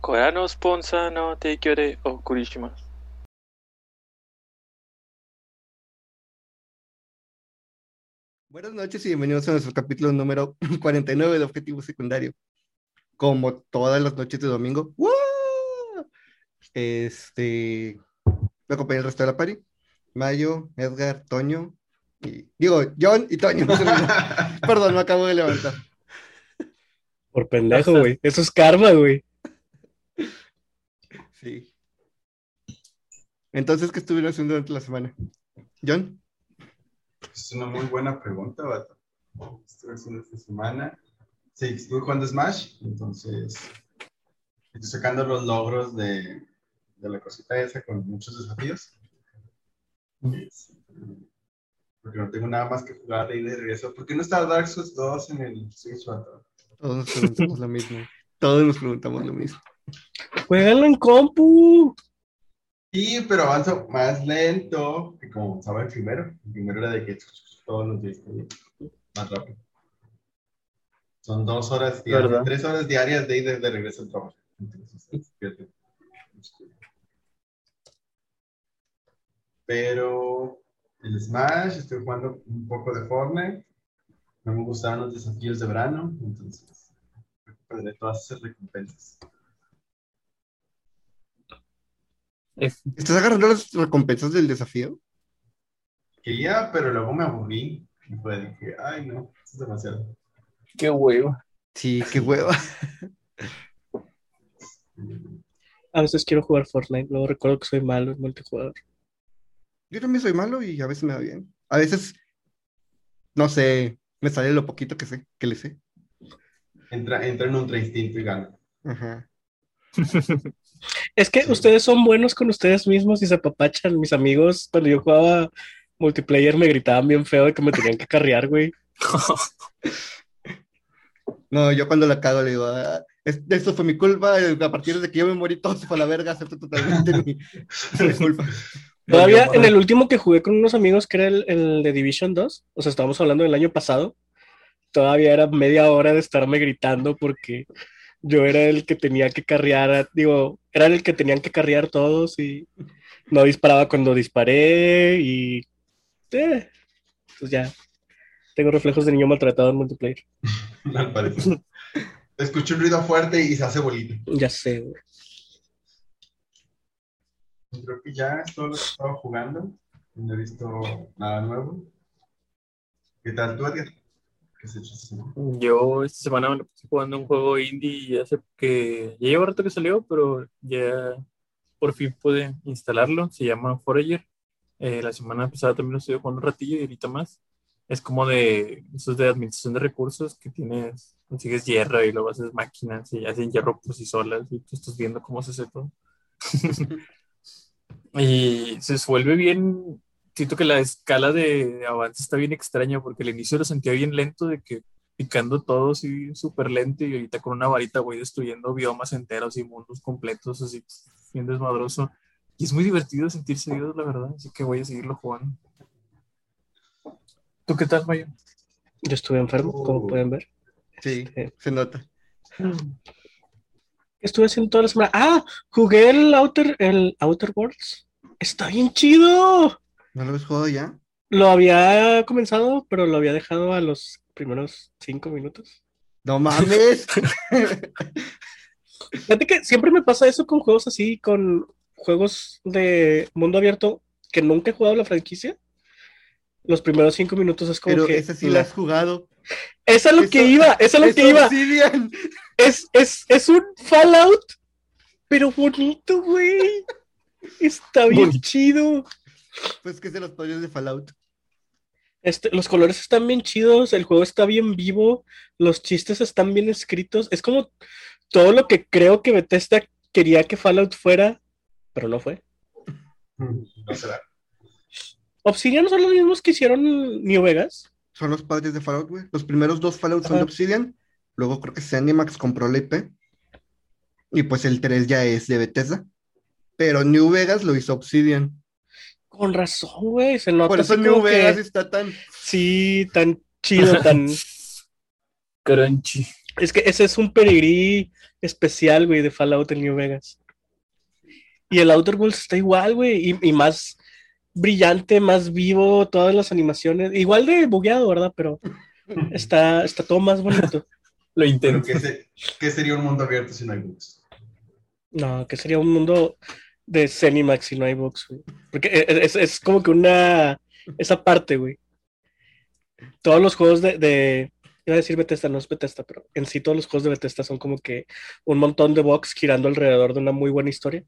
Kora no sponsor no teikyo de okuri shimasu. Buenas noches y bienvenidos a nuestro capítulo número 49 de Objetivo Secundario. Como todas las noches de domingo. ¡Woo! Este. Me acompaña el resto de la pari. Mayo, Edgar, Toño. Y, digo, John y Toño. Perdón, me acabo de levantar. Por pendejo, güey. Eso es karma, güey. Sí. Entonces, ¿qué estuvieron haciendo durante la semana? John. Es una muy buena pregunta, vato. Estuve haciendo esta semana. Sí, estuve jugando Smash, entonces estoy sacando los logros de, de la cosita esa con muchos desafíos. Es, porque no tengo nada más que jugar y de regreso. ¿Por qué no está Dark Souls 2 en el Switch, vato? Todos nos preguntamos lo mismo. Todos nos preguntamos lo mismo. Juégalo en compu. Sí, pero avanzo más lento que como estaba el primero. El primero era de que todos los días más rápido. Son dos horas diarias, ¿Verdad? tres horas diarias de ir de, de regreso al trabajo. Entonces. Pero el Smash, estoy jugando un poco de Fortnite. No me gustaron los desafíos de verano, entonces recuperaré todas esas recompensas. Es- ¿Estás agarrando las recompensas del desafío? Quería, pero luego me aburrí. Y fue de que, ay, no, es demasiado. Qué huevo. Sí, qué hueva. A veces quiero jugar Fortnite, luego recuerdo que soy malo en multijugador. Yo también soy malo y a veces me va bien. A veces, no sé, me sale lo poquito que sé, que le sé. Entra, entra en un instinto y gana. Ajá. Es que Sí. ustedes son buenos con ustedes mismos y se apapachan. Mis amigos, cuando yo jugaba multiplayer, me gritaban bien feo de que me tenían que carrear, güey. No, yo cuando la cago le digo, "Ah, es- esto fue mi culpa, a partir de que yo me morí todo se fue a la verga, acepto totalmente mi, mi culpa. Todavía en el último que jugué con unos amigos, que era el, el de Division 2, o sea, estábamos hablando del año pasado, todavía era media hora de estarme gritando porque yo era el que tenía que carrear, digo, era el que tenían que carrear todos y no disparaba cuando disparé y... eh, pues ya, tengo reflejos de niño maltratado en multiplayer. Al parecer. Escucho un ruido fuerte y se hace bolita. Ya sé, güey. Creo que ya es todo lo que estaba jugando. No he visto nada nuevo. ¿Qué tal tú, Edgar? ¿Qué has hecho? Yo esta semana me puse jugando un juego indie hace que ya lleva rato que salió, pero ya por fin pude instalarlo. Se llama Forager. Eh, la semana pasada también lo estuve jugando un ratillo y ahorita más. Es como de esos de administración de recursos que tienes, consigues hierro y luego haces máquinas y hacen hierro por sí solas y tú estás viendo cómo se hace todo. y se vuelve bien siento que la escala de avance está bien extraña porque al inicio lo sentía bien lento de que picando todo así súper lento y ahorita con una varita voy destruyendo biomas enteros y mundos completos así bien desmadroso y es muy divertido sentirse Dios la verdad así que voy a seguirlo jugando ¿tú qué tal Mayo? Yo estuve enfermo, como Oh. pueden ver. Sí, Eh, se nota. ¿Qué estuve haciendo toda la semana? Ah, jugué el Outer, el Outer Worlds. Está bien chido. ¿No lo habéis jugado ya? Lo había comenzado, pero lo había dejado a los primeros cinco minutos. ¡No mames! Fíjate que siempre me pasa eso con juegos así, con juegos de mundo abierto que nunca he jugado la franquicia. Los primeros cinco minutos es como Pero que. esa sí la- has jugado. Es a lo que Eso- iba, es a lo que iba. Obsidian. Es, es, es un Fallout, pero bonito, güey. Está bien Bonito. chido. Pues que es de los padres de Fallout. Este, los colores están bien chidos, el juego está bien vivo, los chistes están bien escritos. Es como todo lo que creo que Bethesda quería que Fallout fuera, pero no fue. No será. Obsidian son los mismos que hicieron New Vegas. Son los padres de Fallout, güey. Los primeros dos Fallout son de. Obsidian. Luego creo que Zenimax compró la IP. Y pues el 3 ya es de Bethesda. Pero New Vegas lo hizo Obsidian. Con razón, güey. Se nota Por eso New que- Vegas está tan. Sí, tan chido, tan. Crunchy Es que ese es un peregrí especial, güey, de Fallout en New Vegas. Y el Outer Worlds está igual, güey, y, y más brillante, más vivo, todas las animaciones. Igual de bugueado, ¿verdad? Pero está, está todo más bonito. Lo intento. ¿qué, se- qué sería un mundo abierto si no hay bugs? No, que sería un mundo de Zenimax si no hay box, güey. Porque e- e- es, es como que una. Esa parte, güey. Todos los juegos de, de. Iba a decir Bethesda, no es Bethesda, pero en sí todos los juegos de Bethesda son como que un montón de box girando alrededor de una muy buena historia.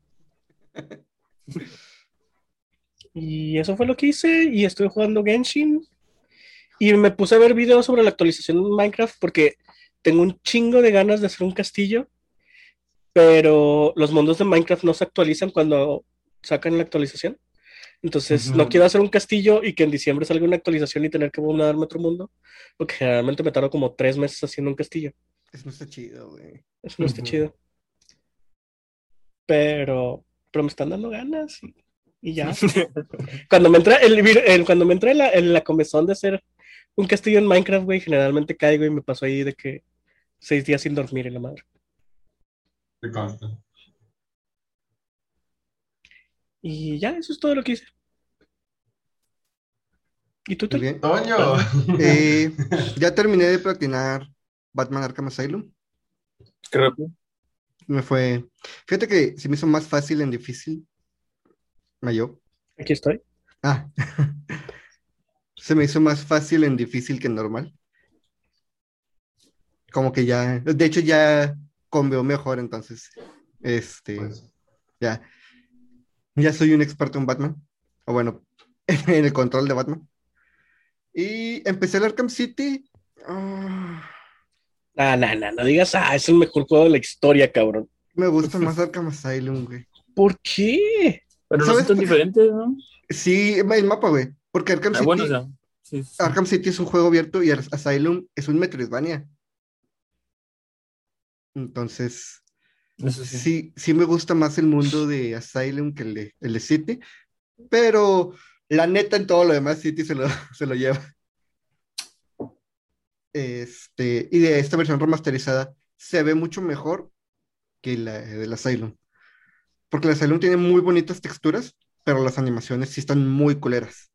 Y eso fue lo que hice. Y estuve jugando Genshin. Y me puse a ver videos sobre la actualización de Minecraft porque tengo un chingo de ganas de hacer un castillo pero los mundos de Minecraft no se actualizan cuando sacan la actualización. Entonces, Ujú. no quiero hacer un castillo y que en diciembre salga una actualización y tener que mudarme a otro mundo, porque generalmente me tardo como tres meses haciendo un castillo. Eso no está chido, güey. Eso no está Ujú. chido. Pero, pero me están dando ganas y, y ya. Cuando me entra el, el- cuando me entra la, el- la comezón de hacer un castillo en Minecraft, güey, generalmente caigo y me paso ahí de que seis días sin dormir y la madre. Me consta. Y ya, eso es todo lo que hice. ¿Y tú. Toño. Eh, ya terminé de platinar Batman Arkham Asylum. Qué rápido. Me fue. Fíjate que se me hizo más fácil en difícil. Mayo. Aquí estoy. Ah. Se me hizo más fácil en difícil que en normal. Como que ya. De hecho, ya conveo mejor, entonces. Este. Pues, Ya. Ya soy un experto en Batman. O bueno, en el control de Batman. Y empecé el Arkham City. Ah, Ah, no, no, no digas, ah, es el mejor juego de la historia, cabrón. me gusta más Arkham Asylum, güey. ¿Por qué? Pero no son tan diferentes, ¿no? Sí, el mapa, güey. Porque Arkham Ah, City, bueno, o sea. Sí, sí. Arkham City es un juego abierto y Asylum es un Metroidvania. Entonces, Eso sí. sí, sí me gusta más el mundo de Asylum que el de, el de City. Pero la neta en todo lo demás City se lo, se lo lleva. Este, y de esta versión remasterizada se ve mucho mejor que la del Asylum. Porque el Asylum tiene muy bonitas texturas, pero las animaciones sí están muy culeras.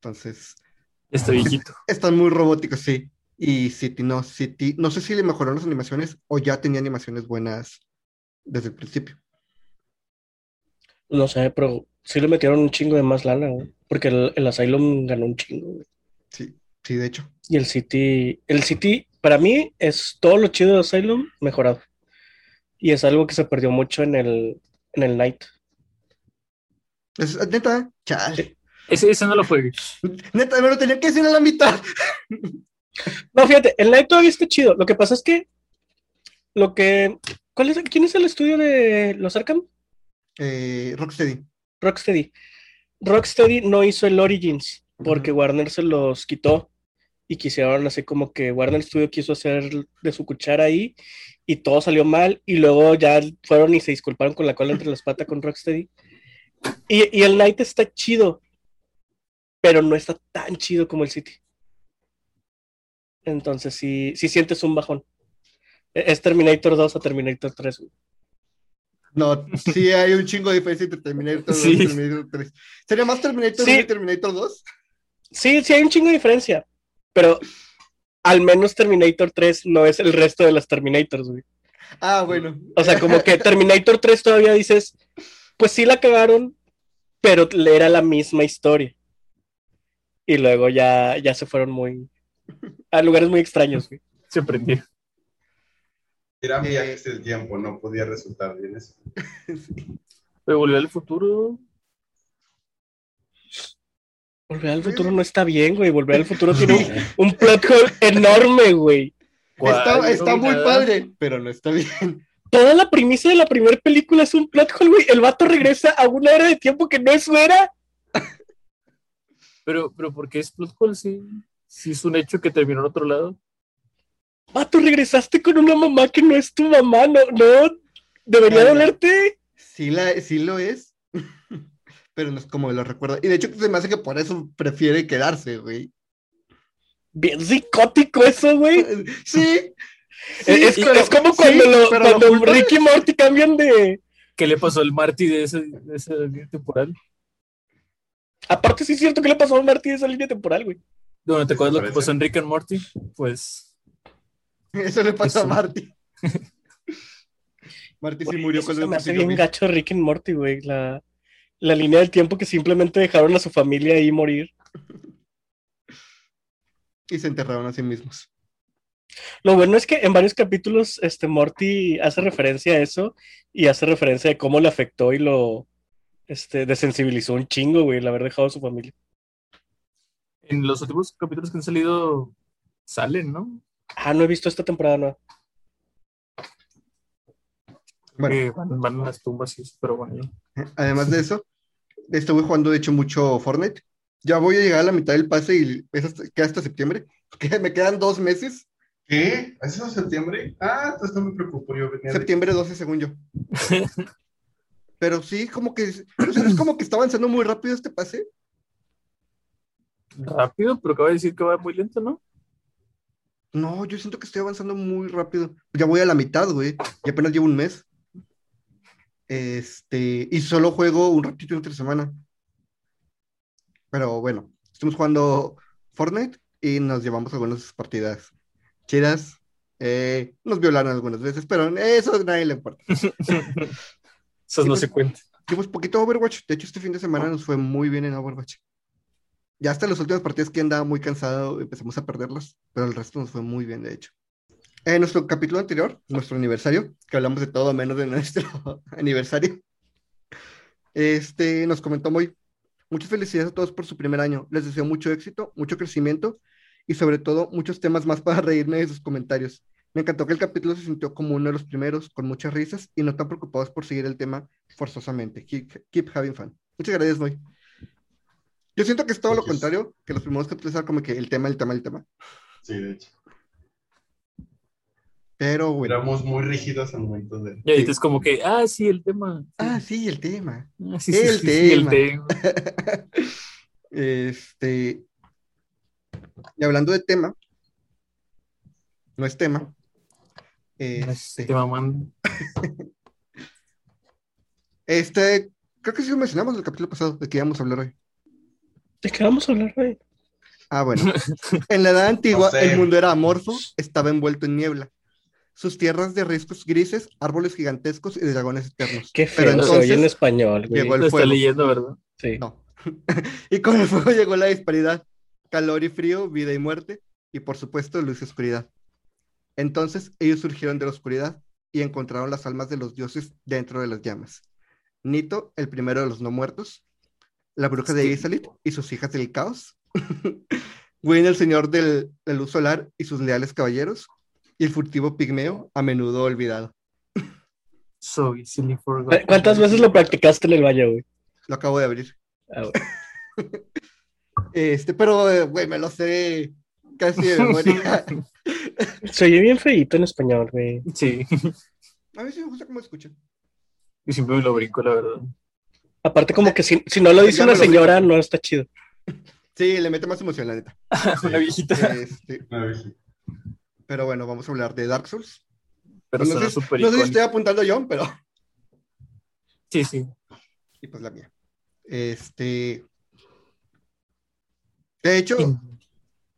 Entonces, Está viejito. están muy robóticos, sí. Y City no, City, no sé si le mejoraron las animaciones o ya tenía animaciones buenas desde el principio. No sé, pero sí le metieron un chingo de más lana, güey. Porque el, el Asylum ganó un chingo, güey. Sí, sí, de hecho. Y el City, el City, para mí, es todo lo chido de Asylum mejorado. Y es algo que se perdió mucho en el, en el Night. Es, neta, chale. Ese, ese no lo juegue. Neta, me lo tenía que decir a la mitad. No, fíjate, el Night todavía está chido. Lo que pasa es que lo que. ¿Cuál es, ¿Quién es el estudio de los Arkham? Eh, Rocksteady. Rocksteady. Rocksteady no hizo el Origins porque. Warner se los quitó y quisieron así como que Warner Studio quiso hacer de su cuchara ahí y todo salió mal y luego ya fueron y se disculparon con la cola entre las patas con Rocksteady. Y, y el Night está chido, pero no está tan chido como el City. Entonces sí, sí sientes un bajón. E- Es Terminator 2 a Terminator 3. güey. No, sí hay un chingo de diferencia entre Terminator 2 Sí. y Terminator 3. ¿Sería más Terminator Sí. 1 y Terminator 2? Sí, sí hay un chingo de diferencia, pero al menos Terminator 3 no es el resto de las Terminators, güey. Ah, bueno. O sea, como que Terminator 3 todavía dices, pues sí la cagaron, pero era la misma historia. Y luego ya, ya se fueron muy a lugares muy extraños, güey. Se prendió. Eran Eh, viajes del tiempo, no podía resultar bien eso. Pero volvió al futuro. Volver al futuro no está bien, güey. Volver al futuro tiene un, un plot hole enorme, güey. Está, ¿Cuál? está No, muy padre, pero no está bien. Toda la premisa de la primera película es un plot hole, güey. El vato regresa a una era de tiempo que no es su era. Pero, pero ¿por qué es plot hole si, si es un hecho que terminó en otro lado? Vato, regresaste con una mamá que no es tu mamá, no, no. Debería Claro. dolerte. Sí, la, sí lo es, pero no es como lo recuerda. Y de hecho, se me hace que por eso prefiere quedarse, güey. Bien psicótico eso, güey. Sí, es, pero- es como sí, cuando, lo cuando Ricky y Morty cambian de. ¿Qué le pasó al Marty de ese, de esa línea temporal? Aparte, sí es cierto que le pasó a Marty de esa línea temporal, güey. Bueno, ¿te acuerdas lo que pasó en Rick and Morty? Pues Eso le pasó a Eso. Marty. Marty sí murió cuando se me hace bien gacho Rick y Morty, güey. La, la línea del tiempo que simplemente dejaron a su familia ahí morir. y se enterraron a sí mismos. Lo bueno es que en varios capítulos este Morty hace referencia a eso y hace referencia de cómo le afectó y lo este, desensibilizó un chingo, güey, el haber dejado a su familia. En los últimos capítulos que han salido salen, ¿no? Ah, no he visto esta temporada, no. Bueno, van, van a las tumbas y eso, pero bueno. ya. además de eso, estuve jugando de hecho mucho Fortnite. Ya voy a llegar a la mitad del pase y es hasta, queda hasta septiembre. Que me quedan dos meses. ¿Qué? ¿Es eso septiembre? Ah, entonces no me preocupo. Yo venía de- Septiembre 12, según yo. Pero sí, como que o sea, es como que está avanzando muy rápido este pase. Rápido, pero acaba de decir que va muy lento, ¿no? No, yo siento que estoy avanzando muy rápido. Ya voy a la mitad, güey. Y apenas llevo un mes. Este, y solo juego un ratito entre semana. Pero bueno, estamos jugando Fortnite y nos llevamos algunas partidas chidas. Eh, nos violaron algunas veces, pero eso a nadie le importa. Esas no pues- se cuentan. Llevamos poquito Overwatch. De hecho, este fin de semana nos fue muy bien en Overwatch. Ya hasta las últimas partidas que andaba muy cansado, empezamos a perderlas, pero el resto nos fue muy bien, de hecho. En nuestro capítulo anterior, nuestro aniversario, que hablamos de todo menos de nuestro aniversario, este, nos comentó muy, muchas felicidades a todos por su primer año. Les deseo mucho éxito, mucho crecimiento y sobre todo muchos temas más para reírme de sus comentarios. Me encantó que el capítulo se sintió como uno de los primeros, con muchas risas y no tan preocupados por seguir el tema forzosamente. Keep, keep having fun. Muchas gracias, Moy. Yo siento que es todo lo contrario, que los primeros capítulos eran como que el tema, el tema, el tema. Sí, de hecho. Pero bueno. Éramos muy rígidos al momento de. Y ahorita es como que, ah, sí, el tema. Ah, sí, el tema. Ah, sí, sí, el sí, sí, el tema. tema. Este. Y hablando de tema, no es tema. Este, Te mamando. este, creo que sí lo mencionamos en el capítulo pasado de que íbamos a hablar hoy. ¿De qué vamos a hablar, güey? Ah, bueno. En la edad antigua, No sé. el mundo era amorfo, estaba envuelto en niebla. Sus tierras de riscos grises, árboles gigantescos y dragones eternos. Qué Pero feo se oye en entonces español, güey. llegó el está fuego. leyendo, ¿verdad? Sí. No. y con el fuego llegó la disparidad, calor y frío, vida y muerte, y por supuesto luz y oscuridad. Entonces ellos surgieron de la oscuridad y encontraron las almas de los dioses dentro de las llamas. Nito, el primero de los no muertos, la bruja de Sí. Isalit y sus hijas del caos, Wayne, el señor del, de luz solar y sus leales caballeros, y el furtivo pigmeo, a menudo olvidado. So easily ¿Cu- forgotten. ¿Cuántas veces lo practicaste en el baño, güey? Lo acabo de abrir. Ah. Este, pero, eh, güey, me lo sé casi de memoria. Se oye bien feíto en español, güey. Sí, A mí sí me gusta cómo escucha. y siempre me lo brinco, la verdad. Aparte, como que si, si no lo dice Ya una señora, no está chido. Sí, le mete más emoción, la neta. Una viejita, Este, Una vez. pero bueno, vamos a hablar de Dark Souls. pero no, sé, súper no sé si estoy apuntando yo, pero. Sí, sí. Y pues la mía. Este. De hecho,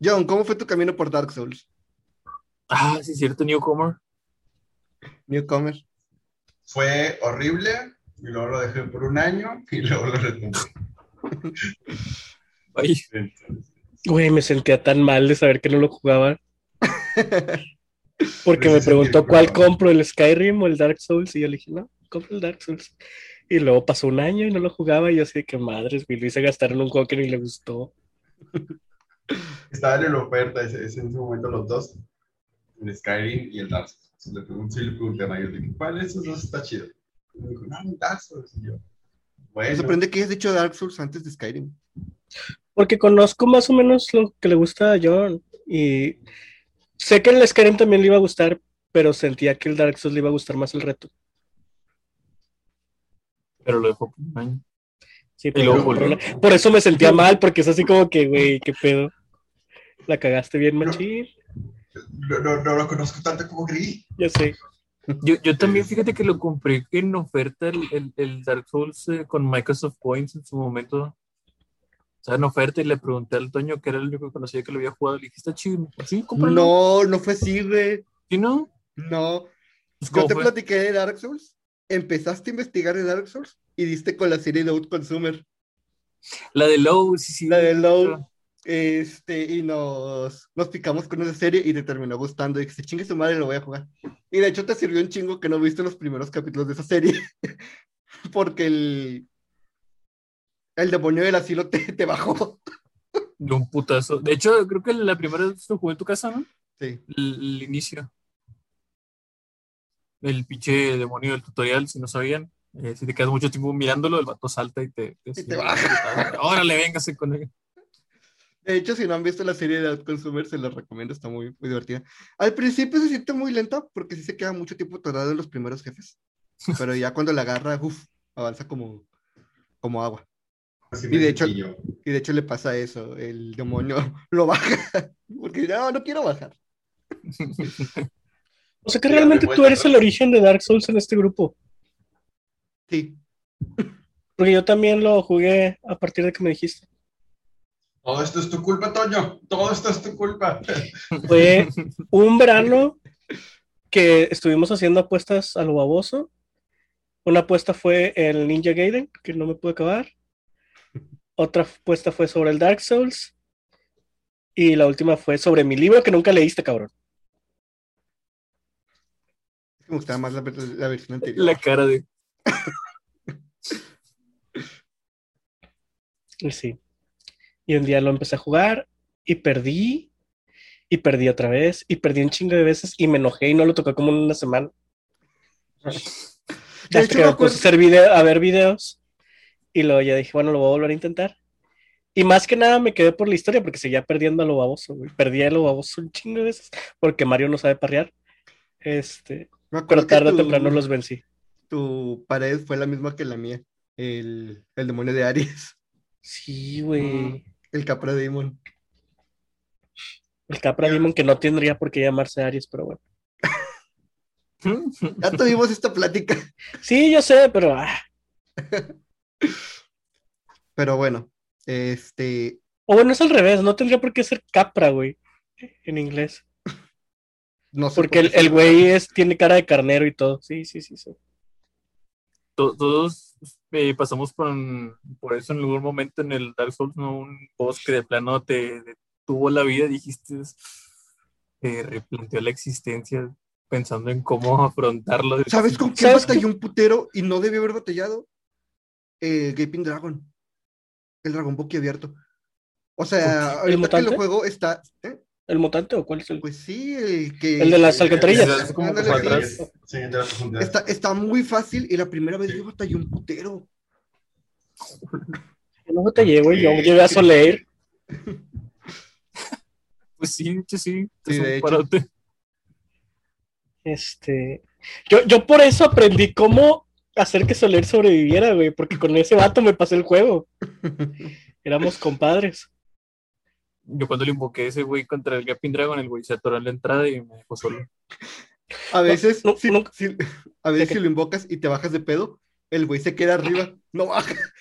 John, ¿cómo fue tu camino por Dark Souls? Ah, sí, cierto, Newcomer. Newcomer. Fue horrible y luego lo dejé por un año y luego lo retomé. Ay, Entonces, Güey, me sentía tan mal de saber que no lo jugaba. Porque Me me preguntó cuál compro, el Skyrim o el Dark Souls. Y yo le dije, no, compro el Dark Souls. Y luego pasó un año y no lo jugaba. Y yo así de que madres, güey, lo hice gastar en un juego que ni le gustó. Estaban en oferta ese, ese- en ese momento los dos, el Skyrim y el Dark Souls. Entonces le pregunté, sí le pregunté a Mario, de que, ¿cuál de esos dos está chido? Me dijo, no, el Dark Souls. Y yo, Me bueno, sorprende que hayas dicho Dark Souls antes de Skyrim. Porque conozco más o menos lo que le gusta a John. Y sé que el Skyrim también le iba a gustar, pero sentía que el Dark Souls le iba a gustar más el reto. pero lo dejó por un año. Sí, luego por, por eso me sentía mal, porque es así como que, güey, qué pedo. La cagaste bien, machín. No, no, no lo conozco tanto como creí. Ya sé. Yo, yo también, fíjate que lo compré en oferta el, el, el Dark Souls eh, con Microsoft Points en su momento. O sea, en oferta y le pregunté al Toño, que era el único que conocía que lo había jugado. Le dije, está chido. Sí, cómpralo. No, no fue así, güey. ¿Sí, no? No. Pues, Yo ¿cómo te fue? platiqué de Dark Souls, empezaste a investigar de Dark Souls y diste con la serie de Outconsumer. La de Low, sí, sí. La de Low. Este, y nos, nos picamos con esa serie y te terminó gustando. Y que se chingue su madre, lo voy a jugar. Y de hecho te sirvió un chingo que no viste los primeros capítulos de esa serie. Porque el, el demonio del asilo te, te bajó. De un putazo. De hecho, creo que la primera vez lo jugué en tu casa, ¿no? Sí. El, el inicio. El pinche demonio del tutorial, si no sabían. Eh, si te quedas mucho tiempo mirándolo, el vato salta y te... te, te baja. Órale, véngase con él. De hecho, si no han visto la serie de Outconsumer, se los recomiendo, está muy, muy divertida. Al principio se siente muy lenta porque sí se queda mucho tiempo atorado en los primeros jefes. Pero ya cuando la agarra, uff, avanza como, como agua. Así Y de hecho-. Y de hecho le pasa eso, el demonio lo baja, porque no, no quiero bajar. O sea que realmente tú eres el origen de Dark Souls en este grupo. Sí, Porque yo también lo jugué a partir de que me dijiste. Todo esto es tu culpa, Toño. Todo esto es tu culpa. Fue un verano que estuvimos haciendo apuestas a lo baboso. Una apuesta fue el Ninja Gaiden, que no me pude acabar. Otra apuesta fue sobre el Dark Souls. Y la última fue sobre mi libro que nunca leíste, cabrón. me gustaba más la, la versión anterior. La cara de... Y sí. Y un día lo empecé a jugar y perdí. Y perdí otra vez. Y perdí un chingo de veces. Y me enojé y no lo toqué como en una semana. De Hasta que me puse a, hacer video- a ver videos. Y luego ya dije, bueno, lo voy a volver a intentar. Y más que nada me quedé por la historia porque seguía perdiendo a lo baboso, güey. Perdí a lo baboso un chingo de veces porque Mario no sabe parrear. Este, pero tarde o temprano los vencí. Tu pared fue la misma que la mía, el, el demonio de Aries, Sí, güey. El Capra Demon. El Capra Demon que no tendría por qué llamarse Aries, pero bueno. Ya tuvimos esta plática, Sí, yo sé, pero ah. pero bueno, este, O bueno, es al revés, no tendría por qué ser Capra, güey. En inglés. no sé Porque por el, el güey es, tiene cara de carnero y todo. Sí, sí, sí, sí. To- Todos eh, pasamos por, por eso en algún momento en el Dark Souls, ¿no? Un boss que de plano te detuvo la vida, dijiste, eh, replanteó la existencia pensando en cómo afrontarlo. ¿Sabes con qué ¿Sabes batalló un putero y no debió haber batallado? Eh, Gaping Dragon. El dragón boquiabierto. O sea, ¿El ahorita que lo mutante? juego está. ¿eh? ¿El mutante o cuál es el? Pues sí, el que. El de las alcantarillas. Es como que Ándale, para sí. atrás. Sí, de la profundidad. Está, está muy fácil y la primera vez yo batallé un putero. Yo no batallé, güey. Yo llevé a Soleil. Pues sí, sí. Sí, es un de hecho. parote. Este. Yo, yo por eso aprendí cómo hacer que Soler sobreviviera, güey. Porque con ese vato me pasé el juego. Éramos compadres. Yo cuando le invoqué a ese güey contra el Gaping Dragon, el güey se atoró en la entrada y me dejó solo. A veces, no, si, no. si- a veces si lo invocas y te bajas de pedo, el güey se queda arriba, no baja.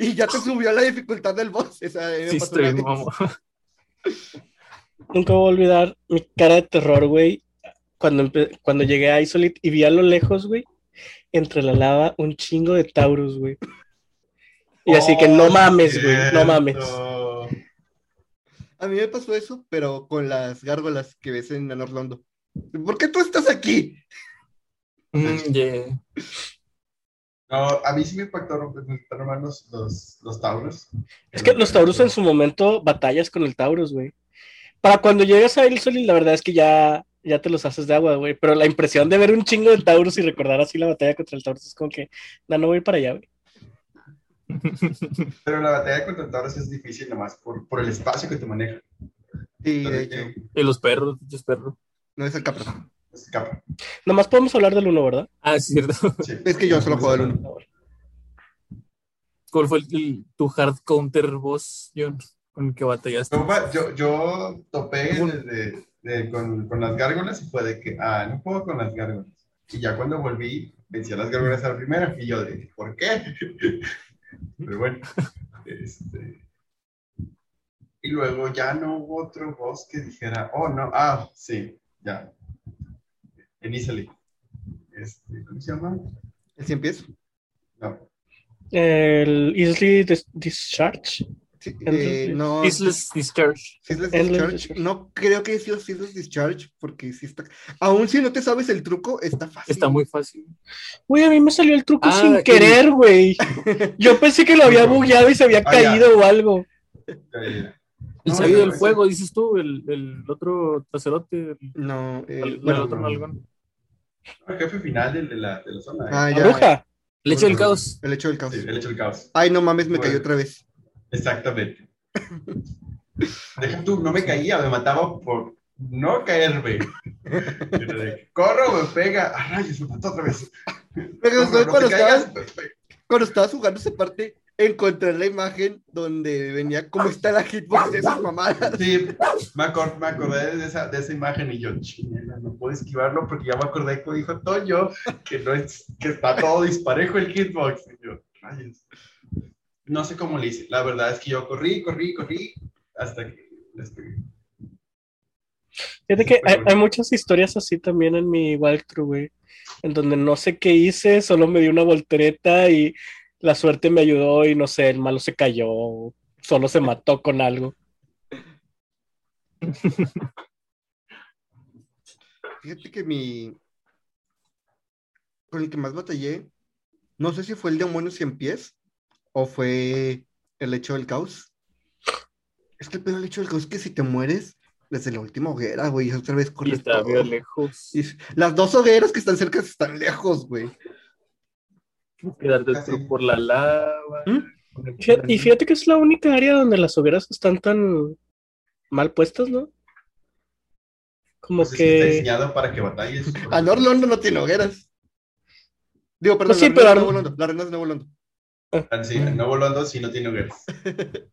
Y ya te subió la dificultad del boss. Esa, me Sí, estoy bien. Nunca voy a olvidar mi cara de terror, güey. Cuando, cuando llegué a Isolite y vi a lo lejos, güey, entre la lava un chingo de Taurus, güey. Y así que no Oh, mames, güey, no mames. A mí me pasó eso, pero con las gárgolas que ves en Orlando. ¿Por qué tú estás aquí? Mm, yeah. No, a mí sí me impactaron, me impactaron más los, los, los Tauros. Es que los Taurus en su momento batallas con el Taurus, güey. Para cuando llegas a Isolite, la verdad es que ya, ya te los haces de agua, güey. Pero la impresión de ver un chingo de Taurus y recordar así la batalla contra el Taurus es como que, no, no voy a ir para allá, güey. Pero la batalla contra el Tauros es difícil nomás por, por el espacio que te maneja. Sí, de Entonces, hecho. Y los perros, pinches perros. No es el Capra. que escapa. Nomás podemos hablar del uno, ¿verdad? Ah, es cierto. Sí. Es que yo solo juego al uno. ¿Cuál fue el- el- tu hard counter boss, John, con el que batallaste? Yo, yo, yo topé desde, de- con, con las gárgolas y fue de que, ah, no puedo con las gárgolas. Y ya cuando volví, vencí a las gárgolas a la primera y yo de, ¿por qué? Pero bueno, este... Y luego ya no hubo otro boss que dijera, oh, no, ah, sí, ya. En Easily. Este, ¿Cómo se llama? ¿El 100 pies? No. El Easily Dis- Discharge. Sí, eh, no. Discharge. Ceaseless Endless Discharge. Discharge. No creo que haya sido Ceaseless Discharge, porque sí está. Aún si no te sabes el truco, está fácil. Está muy fácil. Güey, a mí me salió el truco Ah, sin querer, güey. Yo pensé que lo había bugueado y se había Ah, ya. caído o algo. El No, sabido no, del ese- fuego, dices tú, el, el otro traserote, el, No, eh, el- el bueno, otro no. nalgón. El jefe final de la, de la zona. ¿eh? Ah, La ya. bruja. El hecho del caos. El hecho del caos. Sí, el hecho del caos. Ay, no mames, me Bueno. cayó otra vez. Exactamente. Deja tú, no me caía, me mataba por no caerme. Corro, me pega. Ah, rayos, me mató otra vez. Pero No, no, no cuando, estabas, caigas. cuando estabas jugando esa parte, encontré la imagen donde venía cómo está la hitbox de esas mamadas. Sí, me, acor- me acordé de esa, de esa imagen y yo, chingada, no puedo esquivarlo porque ya me acordé que dijo Toño que, no es, que está todo disparejo el hitbox. Y yo, rayos. No sé cómo le hice. La verdad es que yo corrí, corrí, corrí hasta que les pegué. Fíjate que hay, hay muchas historias así también en mi walkthrough, güey. En donde no sé qué hice, solo me di una voltereta y la suerte me ayudó y no sé, el malo se cayó, solo se mató con algo. Fíjate que mi. Con el que más batallé, no sé si fue el demonio 100 pies o fue el hecho del caos. Es que el peor del hecho del caos es que si te mueres desde la última hoguera, güey, otra vez Y corres está todo. bien lejos. Y las dos hogueras que están cerca están lejos, güey. Quedarte Casi. tú por la lava. ¿Mm? Fíjate- y fíjate que es la única área donde las hogueras están tan mal puestas, ¿no? Como Pues es que está que... diseñado para que batalles. A Norlondo no tiene hogueras. Digo, perdón, Pues sí, la pero- Arena de Nuevo Londo, la Arena de Nuevo Londo. Ah, Sí, el nuevo Londo sí no tiene hogueras.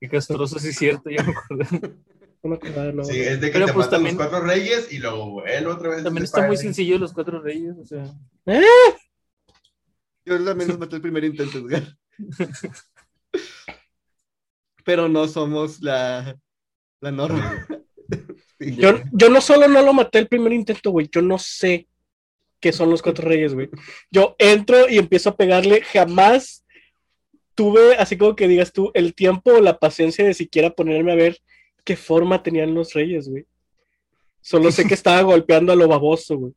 Qué castroso, sí es cierto, ya me no no. Sí, es de que Pero te pues también- los cuatro reyes y luego él otra vez. También está muy sencillo los cuatro reyes, o sea. Yo también nos maté el primer intento, Edgar. Pero no somos la, la norma. Sí. Yo, yo no solo no lo maté el primer intento, güey, yo no sé qué son los cuatro reyes, güey. Yo entro y empiezo a pegarle, jamás tuve, así como que digas tú, el tiempo o la paciencia de siquiera ponerme a ver qué forma tenían los reyes, güey. Solo sé que estaba golpeando a lo baboso, güey.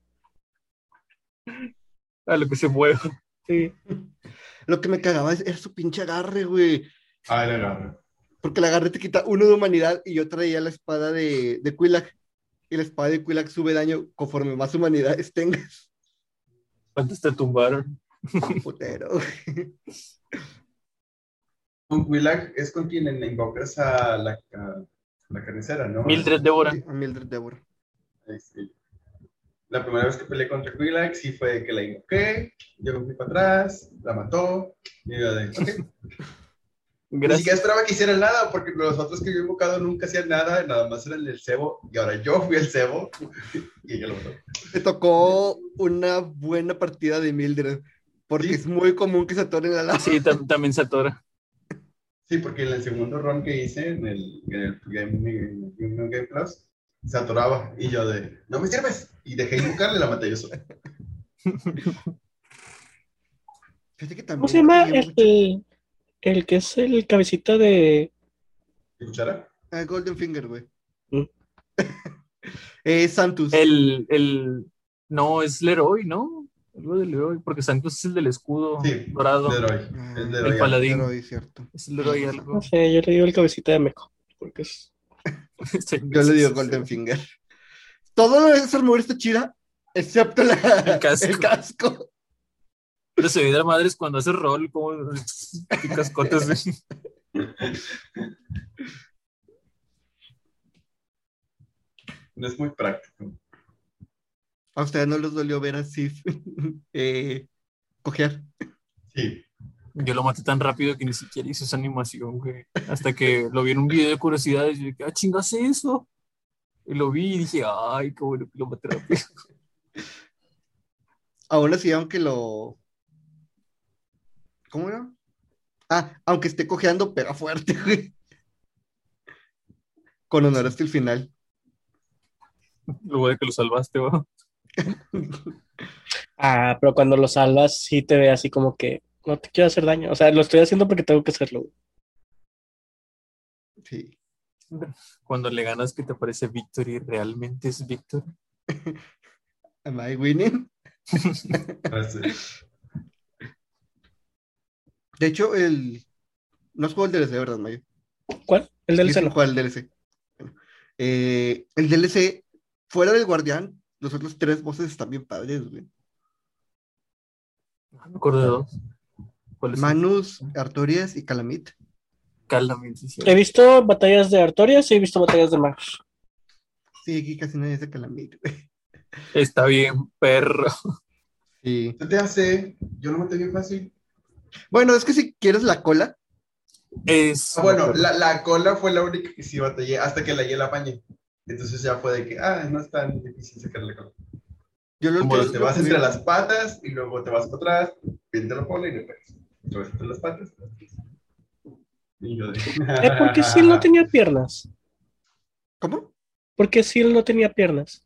A lo que se mueve. Sí. Lo que me cagaba es- era su pinche agarre, güey. Ah, el agarre. Porque el agarre te quita uno de humanidad y yo traía la espada de, de Quilac. Y la espada de Quilac sube daño conforme más humanidades tengas. ¿Cuántos te tumbaron? Putero, güey. Un Quilac es con quien invocas a la, a la carnicera, ¿no? Mildred Débora. A Mildred Deborah. Este, la primera vez que peleé contra Quilac sí fue que la invoqué, yo me fui para atrás, la mató, y yo de, ok. Ni siquiera Gracias. esperaba que hiciera nada, porque los otros que yo he invocado nunca hacían nada, nada más eran el cebo, y ahora yo fui el cebo, y ella lo mató. Me tocó una buena partida de Mildred. Porque Sí. es muy común que se atoren la lava. Sí, tam- también se atora. Sí, porque en el segundo run que hice, en el, en el Game, en el Game Plus, se atoraba, y yo de, no me sirves, y dejé de invocarle, la maté yo solo. Fíjate que también ¿Cómo se llama mucho. El, el que es el cabecita de... ¿Escuchara? Ah, Golden Finger, güey. Mm. eh, Santos. El, el. No, es Leroy, ¿no? Algo de Leroy, porque Santos es el del escudo Sí, dorado. Leroy. Ah, Es El Leroy. paladín. Leroy, cierto. Es Leroy algo. No sé, yo le digo el cabecita de Meco, porque es... Yo le digo Golden Finger. Todo esa armadura está chida, excepto la, El casco. el casco. Pero se ve de la madre es cuando hace rol, como de- No es muy práctico. A ustedes no les dolió ver así eh, cojear. Sí. Yo lo maté tan rápido que ni siquiera hice esa animación, güey. Hasta que lo vi en un video de curiosidades y yo dije, ah, chingas eso. Y lo vi y dije, ay, qué bueno que lo maté rápido. Aún así, aunque lo. ¿Cómo era? Ah, aunque esté cojeando, pega fuerte, güey. Con honor hasta el final. Luego de que lo salvaste, ¿va? Ah, pero cuando lo salvas, sí te ve así como que no te quiero hacer daño. O sea, lo estoy haciendo porque tengo que hacerlo. güey. Sí. Cuando le ganas que te aparece Victory, ¿realmente es Victory? Am I winning? De hecho, el. No has jugado el DLC, ¿verdad, Mayo? ¿Cuál? El seno. jugué al DLC. Bueno, eh, el DLC, fuera del guardián, los otros tres voces están bien padres, güey. Me acuerdo de dos. ¿Cuáles son? Manus, Artorias y Calamit. Calamity, sí, sí. He visto batallas de Artorias y he visto batallas de Magos. Sí, aquí casi nadie es de Calamit, güey. Está bien, perro. Sí. ¿Qué te hace? Yo lo maté bien fácil. Bueno, es que si quieres la cola, Es. Ah, bueno, la, la cola fue la única que sí batallé hasta que la y la apañé. Entonces ya fue de que, ah, no es tan difícil sacarle la cola. yo lo Como que Te vas entre las patas y luego te vas para atrás, pinta la cola y le pegas. Te vas entre las patas. Y yo de... Eh, ¿Por qué Seal no tenía piernas? ¿Cómo? ¿Por qué Seal no tenía piernas?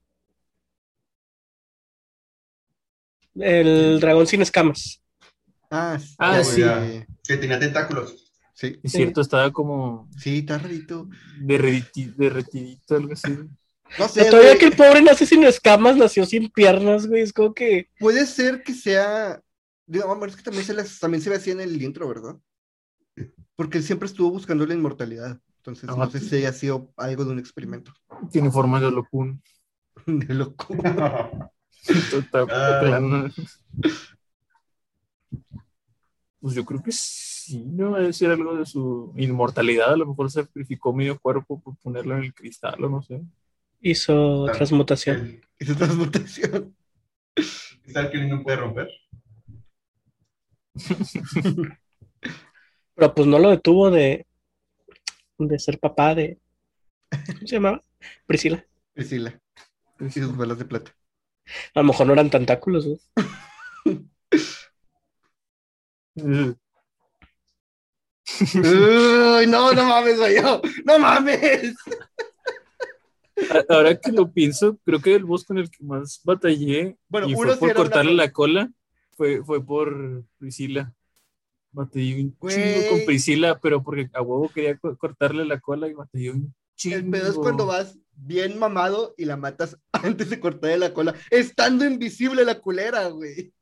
El dragón sin escamas. Ah, Ah, sí. güey. Que tenía tentáculos. Sí, Es cierto, estaba como sí, está rarito. derretidito, algo así. No sé, todavía güey, que el pobre nace sin escamas, nació sin piernas, güey. Es como que. puede ser que sea. Digo, bueno, es que también se, las- también se ve así en el intro, ¿verdad? Porque él siempre estuvo buscando la inmortalidad. Entonces, no Ajá. sé si haya sido algo de un experimento. Tiene forma de Olokun. De Ah. plano. Pues yo creo que sí, no debe ser algo de su inmortalidad. A lo mejor sacrificó medio cuerpo por ponerlo en el cristal o no sé. Hizo transmutación. Esa transmutación. cristal que no puede romper. Pero pues no lo detuvo de, de ser papá de. ¿Cómo se llamaba? Priscila. Priscila. Sus balas de plata. A lo mejor no eran tentáculos, güey. Uy, no, no mames, güey. yo. No mames. Ahora que lo pienso, creo que el boss con el que más batallé Bueno, y fue por una cortarle la cola fue, fue por Priscila. Batallé un chingo con Priscila, pero porque a huevo quería co- cortarle la cola y batallé un chingo. El pedo es cuando vas bien mamado y la matas antes de cortarle la cola, estando invisible la culera, güey.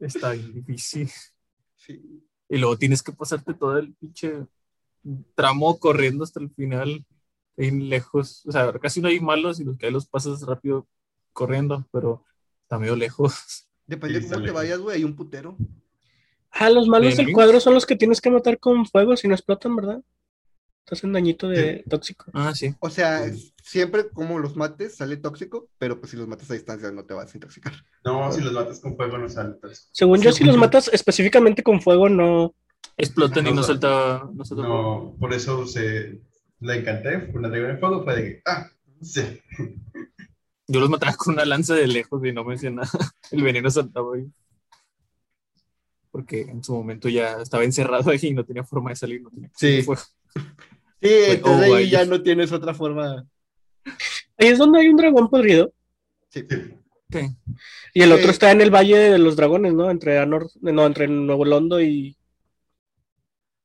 Está bien difícil. Sí. Y luego tienes que pasarte todo el pinche tramo corriendo hasta el final, bien lejos. O sea, casi no hay malos y los que hay los pasas rápido corriendo, pero está medio lejos. Depende de Sí, cómo te vayas, güey, hay un putero. Ah, los malos ¿De del cuadro son los que tienes que matar con fuego si no explotan, ¿verdad? Te hacen dañito de tóxico. Ah, sí. O sea, siempre como los mates sale tóxico, pero pues si los matas a distancia no te vas a intoxicar. No, si los matas con fuego no sale. pues. Según yo, Sí, si los matas específicamente con fuego, no. Explotan y no salta. No salta No, por eso usé, la encanté, una regla de fuego, fue de que, ah, sí. Yo los mataba con una lanza de lejos y no me hacía nada. El veneno saltaba ahí. Porque en su momento ya estaba encerrado ahí y no tenía forma de salir. No tenía Sí. fuego. Sí, entonces oh, ahí ya no tienes otra forma. Ahí es donde hay un dragón podrido. Sí. ¿Qué? Y el Sí. otro está en el Valle de los Dragones, ¿no? Entre Anor, no, entre Nuevo Londo y.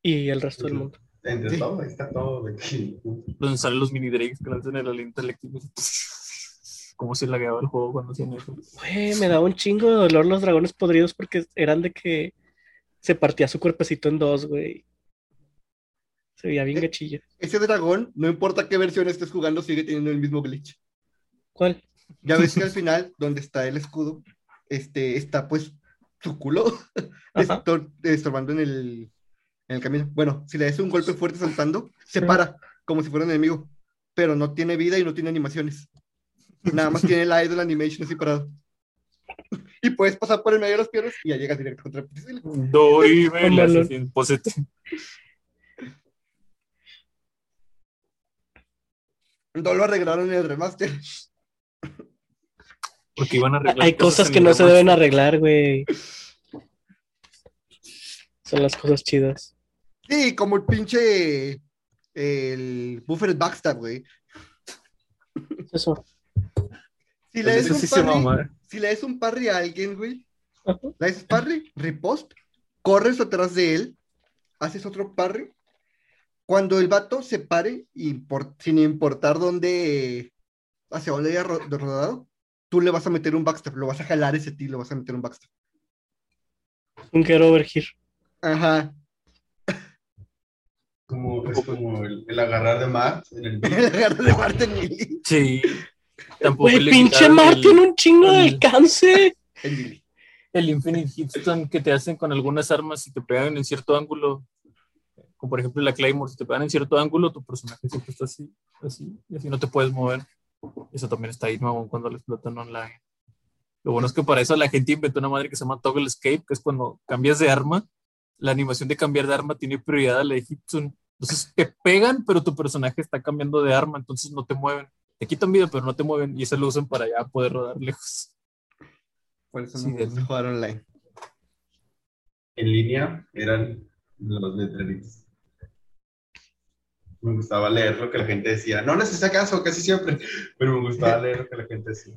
Y el resto del mundo. Entre Sí. todo, ahí está todo. De que, Donde salen los mini drakes que lanzan el aliento eléctrico. Cómo se lagueaba el juego cuando hacían eso. Güey, me daba un chingo de dolor los dragones podridos porque eran de que se partía su cuerpecito en dos, güey. Se veía bien gachillo. Ese dragón, no importa qué versión estés jugando, sigue teniendo el mismo glitch. ¿Cuál? Ya ves que al final, donde está el escudo, este, está pues su culo estor- estorbando en el, en el camino. Bueno, si le das un golpe fuerte saltando, se para, como si fuera un enemigo, pero no tiene vida y no tiene animaciones. Nada más tiene el idle animation así parado. Y puedes pasar por el medio de las piernas y ya llegas directo contra Priscila. Dorime, le Mamalón. hace así, posete. No lo arreglaron en el remaster. Porque iban a arreglar Hay cosas que no se deben arreglar, güey. Son las cosas chidas. Sí, como el pinche. El buffer backstab, güey. Eso. Si le, des Eso un sí parry, mama. si le des un parry a alguien, güey, le haces parry, ripost, corres atrás de él, haces otro parry. Cuando el vato se pare, impor- sin importar dónde, hacia dónde haya ro- rodado, tú le vas a meter un backstab, lo vas a jalar ese ti, lo vas a meter un backstab. Un get over here. Ajá. Como, es como el, el agarrar de Matt en el La garra de Martin Melee Sí. Tampoco le pinche quitaron Mar el- tiene un chingo de el- alcance. en el Infinite Hitstone que te hacen con algunas armas si te pegan en cierto ángulo, como por ejemplo la Claymore, si te pegan en cierto ángulo, tu personaje siempre está así, así, y así no te puedes mover. Eso también está ahí, mamón, cuando lo explotan online. Lo bueno es que para eso la gente inventó una madre que se llama Toggle Escape, que es cuando cambias de arma, la animación de cambiar de arma tiene prioridad a la de Hitstone. Entonces te pegan, pero tu personaje está cambiando de arma, entonces no te mueven. Te quitan vida, pero no te mueven, y eso lo usan para ya poder rodar lejos. Por eso Sí, de- jugar online. en línea eran los letreritos. Me gustaba leer lo que la gente decía. No les hacía caso casi siempre, pero me gustaba leer lo que la gente decía.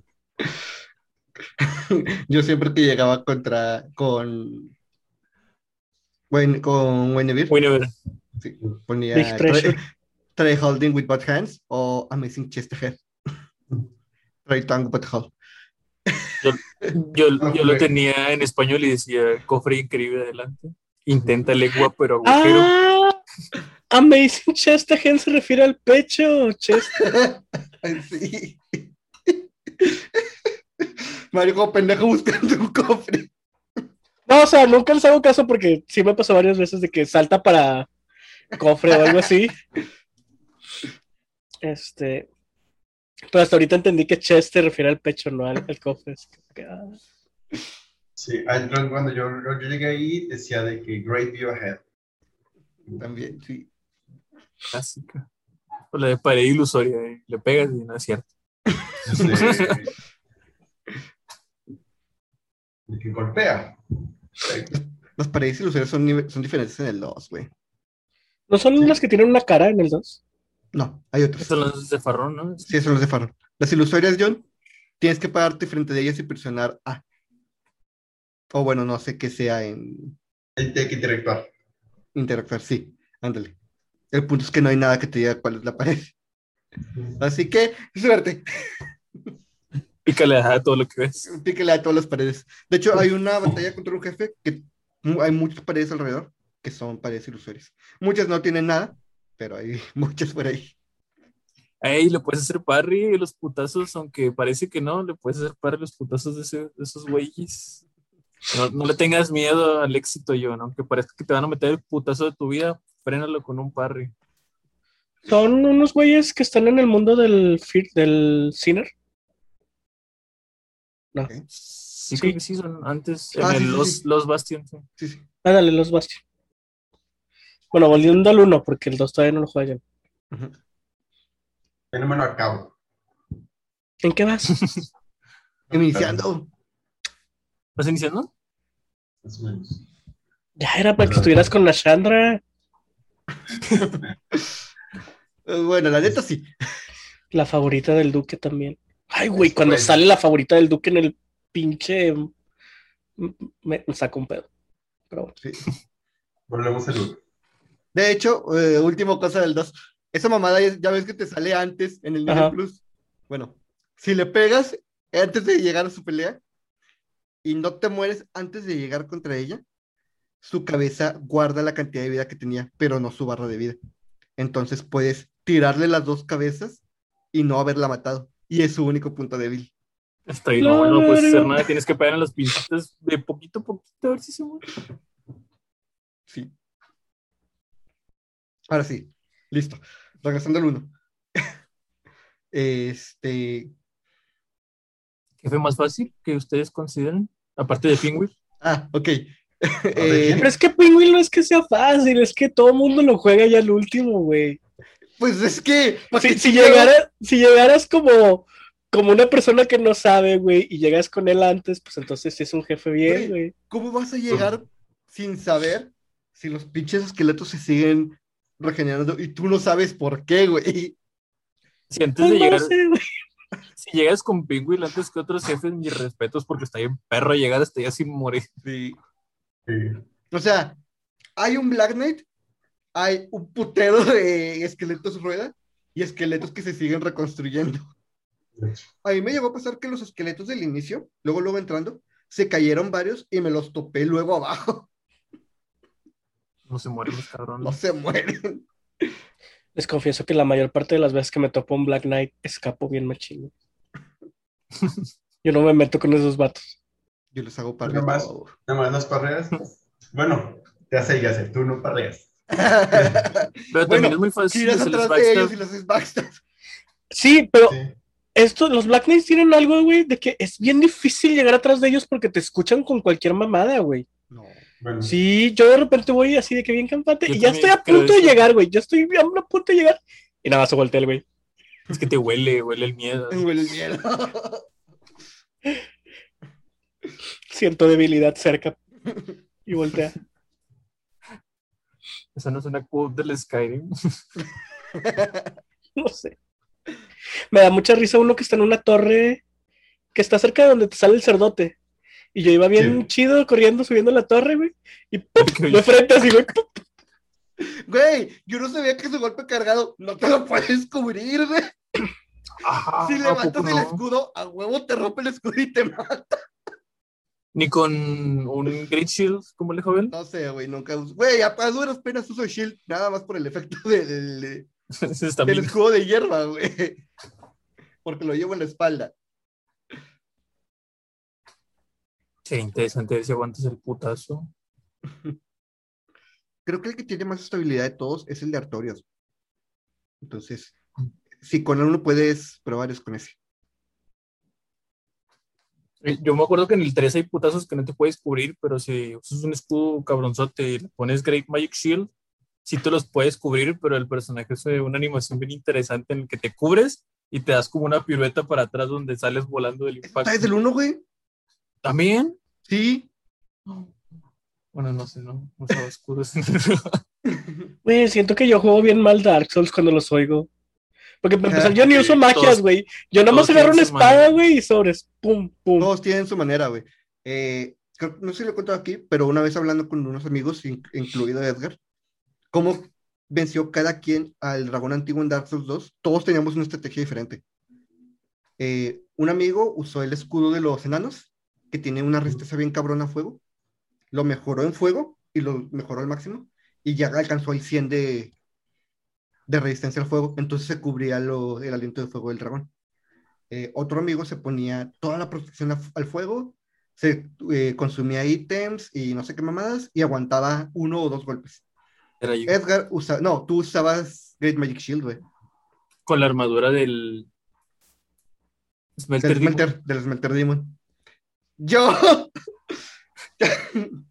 Yo siempre que llegaba contra con Wen- con Guinevere, Whenever. sí, ponía Big pressure. try, holding with both hands o amazing chest ahead. Try tongue but hold. Yo, Ah, yo lo tenía en español y decía cofre increíble adelante. Intenta lengua, pero agujero. Ah, Amazing Chest Hand se refiere al pecho. Chest. Ay, sí. Mario como pendejo buscando un cofre. No, o sea, nunca les hago caso porque sí me pasó varias veces de que salta para cofre o algo así. Este. Pero hasta ahorita entendí que chest se refiere al pecho, no al, al cofre. Es como que, ah. Sí, ah, entonces, cuando yo, yo llegué ahí decía de que great view ahead. También, sí. Clásica. O la de pared ilusoria. eh, Le pegas y no es cierto. De que golpea. Las paredes ilusorias son, son diferentes en el 2, güey. ¿No son las que tienen una cara en el 2? No, hay otras. Son las de Farrón, ¿no? Sí, son los de Farron. Las ilusorias, John, tienes que pararte frente de ellas y presionar A. O bueno, no sé qué sea en Hay que interactuar. interactuar, sí, ándale. El punto es que no hay nada que te diga cuál es la pared. Así que, suerte, Pícale a todo lo que ves. píquele a todas las paredes. De hecho, hay una batalla contra un jefe que hay muchas paredes alrededor que son paredes ilusorias. Muchas no tienen nada, pero hay muchas por ahí. Ey, le puedes hacer parry los putazos, aunque parece que no, le puedes hacer parry los putazos de, ese- de esos güeyes. No, no le tengas miedo al éxito, John, aunque parezca que te van a meter el putazo de tu vida, frénalo con un parry. Son unos güeyes que están en el mundo del, del Sinner. No. Sí, Sí. creo que sí, son antes, en Ah, sí, el sí, los, sí. los Bastion. sí. Sí, sí. Ándale, los Bastion. Bueno, volviendo al 1, porque el 2 todavía no lo juegan. Ujú. Yo no me lo acabo. ¿En qué vas? Iniciando. ¿Vas iniciando? Más o menos. Ya era para que estuvieras con la Chandra, Bueno, la neta sí. la favorita del Duque también. Ay, güey, cuando sale la favorita del Duque en el pinche. m- Me, me saca un pedo. Pero bueno. sí. Volvemos al. De hecho, eh, última cosa del 2. Esa mamada ya, ya ves que te sale antes en el nivel Ajá. plus. Bueno, si le pegas antes de llegar a su pelea y no te mueres antes de llegar contra ella, su cabeza guarda la cantidad de vida que tenía, pero no su barra de vida. Entonces puedes tirarle las dos cabezas y no haberla matado. Y es su único punto débil. Está ahí, no, no No, puedes hacer nada, tienes que pegar en las pinchitas de poquito a poquito a ver si se mueve. Sí. Ahora sí, listo. Regresando al 1. este. ¿Qué fue más fácil que ustedes consideren? Aparte de Pingüin. Ah, ok. Eh, Pero es que Penguin no es que sea fácil, es que todo el mundo lo juega ya al último, güey. Pues es que. ¿pa' Si, si, chingados? llegara- si llegaras como, como una persona que no sabe, güey, y llegas con él antes, pues entonces sí es un jefe bien, Güey. ¿Cómo vas a llegar sin saber si los pinches esqueletos se siguen regenerando y tú no sabes por qué, güey? Si antes Pues de no llegar, sé, güey. si llegas con Penguin antes que otros jefes, mis respetos porque está bien perro llegar hasta allá sin morir. Sí. Sí. O sea, hay un Black Knight, hay un putero de esqueletos rueda y esqueletos que se siguen reconstruyendo. A mí me llegó a pasar que los esqueletos del inicio, luego, luego entrando, se cayeron varios y me los topé luego abajo. No se mueren los cabrones. No se mueren. Les confieso que la mayor parte de las veces que me topo un Black Knight, escapo bien machino. Yo no me meto con esos vatos. Yo les hago para Nada más. Nada más las parreas. Bueno, ya sé, ya sé, tú no parreas. Pero también Bueno, es muy fácil Giras atrás de ellos y backstab. Sí, pero Sí. esto, los Black Knights tienen algo, güey, de que es bien difícil llegar atrás de ellos porque te escuchan con cualquier mamada, güey. No. Bueno, Sí, yo de repente voy así de que bien campante Yo y ya estoy a punto de llegar, güey. Ya estoy a punto de llegar y nada más se voltea el güey. Es que te huele, huele el miedo. Huele el miedo. Siento debilidad cerca y voltea. Esa no es una quote del Skyrim. No sé. Me da mucha risa uno que está en una torre que está cerca de donde te sale el cerdote. Y yo iba bien Sí. chido corriendo, subiendo la torre, güey. Y ¡pum! De frente así, güey. ¡pum! Güey, yo no sabía que su golpe cargado no te lo puedes cubrir, güey. Ajá, Si ¿a levantas el escudo, a huevo te rompe el escudo y te mata. Ni con un Great Shield como el joven. No sé, güey, nunca uso. Güey, a, a duras penas uso shield, nada más por el efecto de- del, de- del bien. escudo de hierba, güey. Porque lo llevo en la espalda. Sería interesante ver si aguantas el putazo. Creo que el que tiene más estabilidad de todos es el de Artorias. Entonces, si con uno puedes probar es con ese. Eh, Yo me acuerdo que en el 3 hay putazos que no te puedes cubrir, pero si usas un escudo cabronzote y le pones Great Magic Shield, sí te los puedes cubrir, pero el personaje hace una animación bien interesante en el que te cubres y te das como una pirueta para atrás donde sales volando del impacto. ¿Está desde el uno, güey? ¿También? Sí. Bueno, no sé, no usaba escudos. Güey, siento que yo juego bien mal Dark Souls cuando los oigo. Porque para empezar, yo ni uso magias, güey. Yo nada más todos agarro una espada, güey, y sobres. Pum, pum. Todos tienen su manera, güey. Eh, no sé si lo he contado aquí, pero una vez hablando con unos amigos, in- incluido Edgar, cómo venció cada quien al dragón antiguo en Dark Souls 2, todos teníamos una estrategia diferente. Eh, un amigo usó el escudo de los enanos, que tiene una resistencia bien cabrona a fuego, lo mejoró en fuego y lo mejoró al máximo, y ya alcanzó el 100 de, de resistencia al fuego, entonces se cubría lo- el aliento de fuego del dragón. Eh, otro amigo se ponía toda la protección a- al fuego, se eh, consumía ítems y no sé qué mamadas, y aguantaba uno o dos golpes. Era yo. Edgar usaba, no, tú usabas Great Magic Shield, güey. Con la armadura del Smelter Del Demon. Smelter, del Smelter Demon. Yo.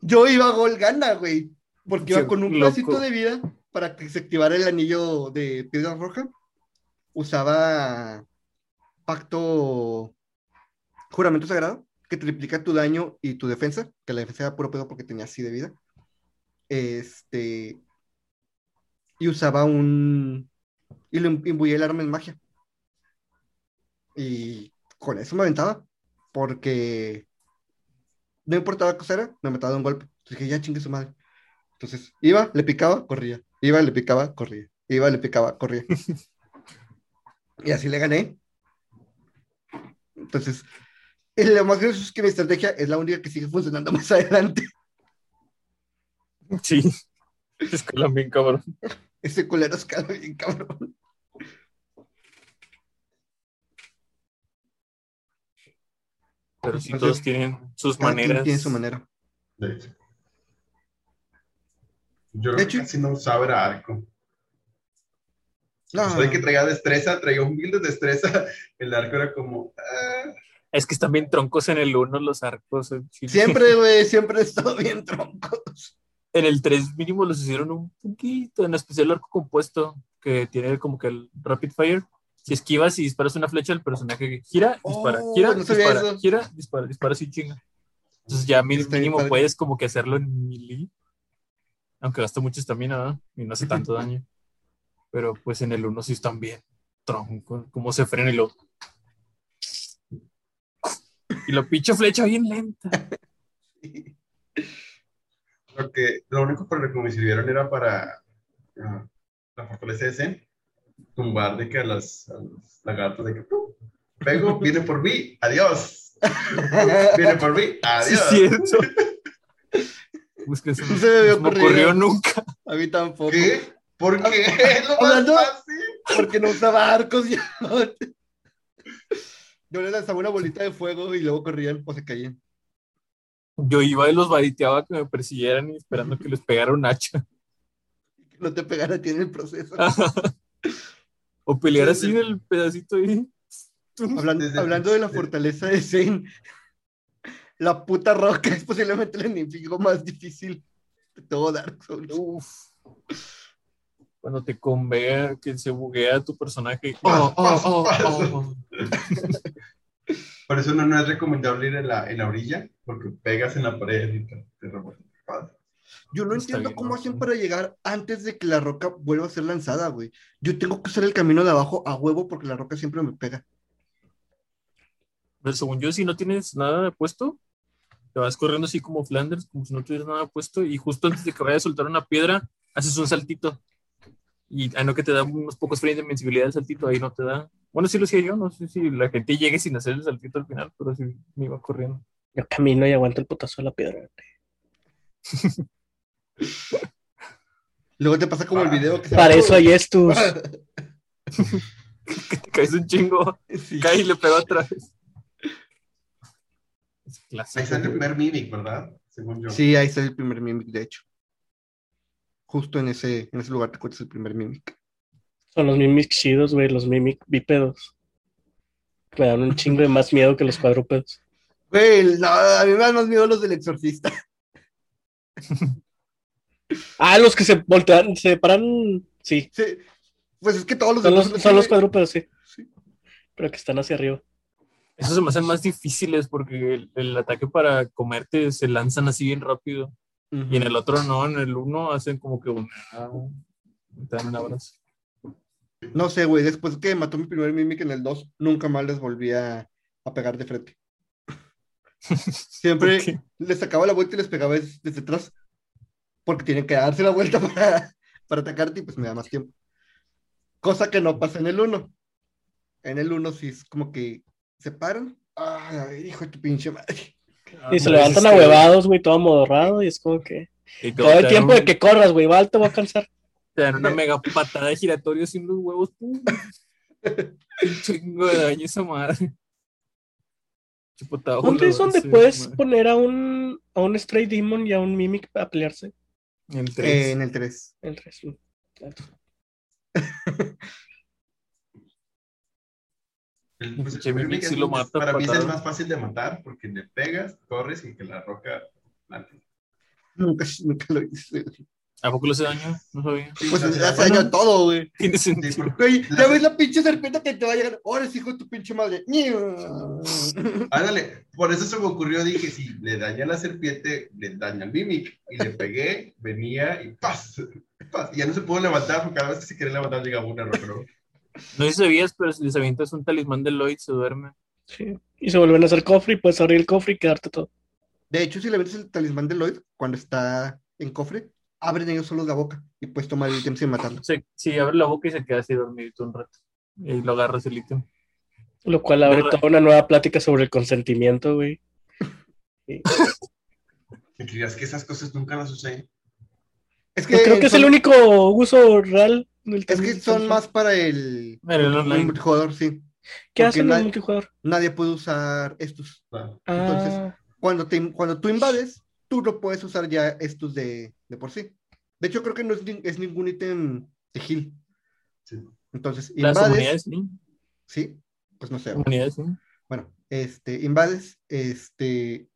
Yo iba a gol gana, güey. Porque iba con un loco. pedacito de vida para que se activara el anillo de piedra roja. Usaba pacto juramento sagrado, que triplica tu daño y tu defensa, que la defensa era puro pedo porque tenía así de vida. Este. Y usaba un. Y lo imbuía el arma en magia. Y con eso me aventaba. Porque no importaba qué era, me mataba de un golpe. Entonces dije, ya chingue su madre. Entonces iba, le picaba, corría. Iba, le picaba, corría. Iba, le picaba, corría. y así le gané. Entonces, lo más gracioso es que mi estrategia es la única que sigue funcionando más adelante. Sí. Escalan bien cabrón. Ese culero escala bien cabrón. Pero sí, Entonces, todos tienen sus Cada quien maneras. tiene su manera. De hecho. Yo De creo hecho- que casi no usaba era arco. No, O sea, de que traía destreza, traía un build de destreza. El arco era como. ah, Es que están bien troncos en el 1 los arcos. Chile. Siempre, güey, siempre he estado bien troncos. En el 3 mínimo los hicieron un poquito, en especial el arco compuesto. que tiene como que el rapid fire. Si esquivas y disparas una flecha, el personaje gira, dispara, Oh, gira, no dispara, gira, dispara, dispara así chinga. Entonces ya mínimo padre. puedes como que hacerlo en melee. Aunque gasta mucha estamina, ¿verdad? Y no hace tanto daño. Pero pues en el 1 sí están bien. Tronco, como se frena y lo. Y lo pinche flecha bien lenta. Lo, que, lo único para lo que me sirvieron era para ah, la fortaleza de Zen, tumbar de que a las, a los lagartos de que ¡pum! pego, viene por mí, adiós. Viene por mí, Sí, adiós. es cierto. Pues que eso no, No se me había ocurrido. ocurrió nunca. A mí tampoco. ¿Qué? ¿Por qué? Es lo más Hablando- fácil. Porque no usaba arcos ya. Yo les lanzaba una bolita de fuego y luego corrían o se caían. Yo iba y los bariteaba que me persiguieran y esperando que les pegara un hacha. Que no te pegara a ti en el proceso. o pelear Sí, así sí. del pedacito ahí. Hablando, hablando de la fortaleza de Zen, la puta roca es posiblemente el enemigo más difícil de todo Dark Souls. Uf. Cuando te convea, que se buguea tu personaje. Oh, oh, oh, oh. Por eso no, no es recomendable ir en la, en la orilla, porque pegas en la pared y te, te. Yo no Está entiendo bien, cómo ¿no? hacen para llegar antes de que la roca vuelva a ser lanzada, güey. Yo tengo que usar el camino de abajo a huevo porque la roca siempre me pega. Pero según yo, si no tienes nada puesto, te vas corriendo así como Flanders, como si no tuvieras nada puesto, y justo antes de que vaya a soltar una piedra, haces un saltito. Y a no que te da unos pocos frames de invencibilidad el saltito, ahí no te da. Bueno, sí lo hacía yo, no sé si la gente llegue sin hacer el saltito al final, pero sí me iba corriendo. Yo camino y aguanto el putazo de la piedra. Luego te pasa como el Ah, video que se Para eso hay estos. Que te caes un chingo, Sí. cae y le pega otra vez. Es clásico. Ahí está el primer Mimic, ¿verdad? Según yo. Sí, ahí está el primer Mimic, de hecho. Justo en ese, en ese lugar te encuentras el primer Mimic. Son los mimics chidos, güey, los mimic bípedos. Me dan un chingo de más miedo que los cuadrúpedos. Güey, no, a mí me dan más miedo los del exorcista. Ah, los que se voltean, se paran. Sí, Sí, Pues es que todos los son los, son los cuadrúpedos, sí. Sí. Pero que están hacia arriba. Esos se me hacen más difíciles porque el, el ataque para comerte se lanzan así bien rápido. Y en el otro no, en el uno hacen como que. Te dan un abrazo. No sé, güey, después que mató mi primer Mimic en el 2, nunca más les volví a, a pegar de frente. Siempre les sacaba la vuelta y les pegaba des- desde atrás. Porque tienen que darse la vuelta para, para atacarte y pues me da más tiempo. Cosa que no pasa en el 1. En el 1 sí es como que se paran. Ay, hijo de tu pinche madre. Y se Ah, levantan es que- ahuevados, güey, todo amodorrado. Y es como que. y Todo el tiempo dan de que corras, güey, igual te voy a cansar. Te dan una mega patada de giratorio sin los huevos. ¡pum! Un chingo de daño esa madre. Chupotado, ¿Dónde es donde puedes madre. poner a un, a un Stray Demon y a un Mimic a pelearse? El Eh, 3. en el 3. El tres, mm, claro. El, pues, el sí lo mata para mí es más fácil de matar porque le pegas, corres y que la roca. Nunca, nunca lo hice. ¿A poco le hace daño? No sabía. Pues Sí, hace daño a todo, güey. Tiene sentido. Güey, La- ya ves la pinche serpiente que te va a llegar. Ahora es hijo de tu pinche madre. Ándale, por eso se me ocurrió, dije, si le daña a la serpiente, le daña al Mimic. Y le pegué, venía y ¡paz! ¡paz! Y ya no se pudo levantar, porque cada vez que se quiere levantar llegaba una roca. ¿No? Sé si sabías, pero si les avientas un talismán de Lloyd, se duerme. Sí. Y se vuelven a hacer cofre y puedes abrir el cofre y quedarte todo. De hecho, si le ves el talismán de Lloyd, cuando está en cofre, abren ellos solos la boca y puedes tomar el ítem sin matarlo. Se, sí, abre la boca y se queda así dormidito un rato. Y lo agarras el ítem. Lo cual abre toda una nueva plática sobre el consentimiento, güey. ¿Me creías que esas cosas nunca las usé? Es Pues creo que es el único uso real Es que son más para el, online. multijugador, sí. ¿Qué porque hacen el multijugador? Nadie puede usar estos. Claro. Entonces, Ah, Cuando, te, cuando tú invades, tú no puedes usar ya estos de, de por sí. De hecho, creo que no es, es ningún ítem de heal. Sí. Entonces, invades, sí. sí, pues no sé. Sí. Bueno, este, invades, este,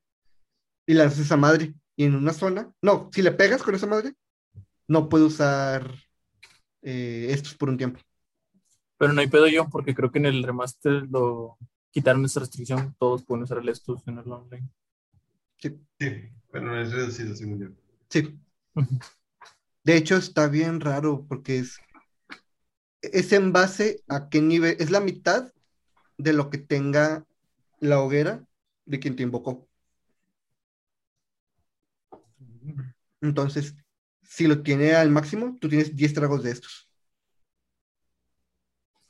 y lanzas esa madre. Y en una zona, no, si le pegas con esa madre, no puede usar eh, estos por un tiempo. Pero no hay pedo yo, porque creo que en el remaster lo quitaron esa restricción. Todos pueden usar el estos en el online. Sí, pero no es reducido, según yo. Sí. De hecho, está bien raro porque es, es en base a qué nivel, es la mitad de lo que tenga la hoguera de quien te invocó. Entonces, si lo tiene al máximo, tú tienes 10 tragos de estos.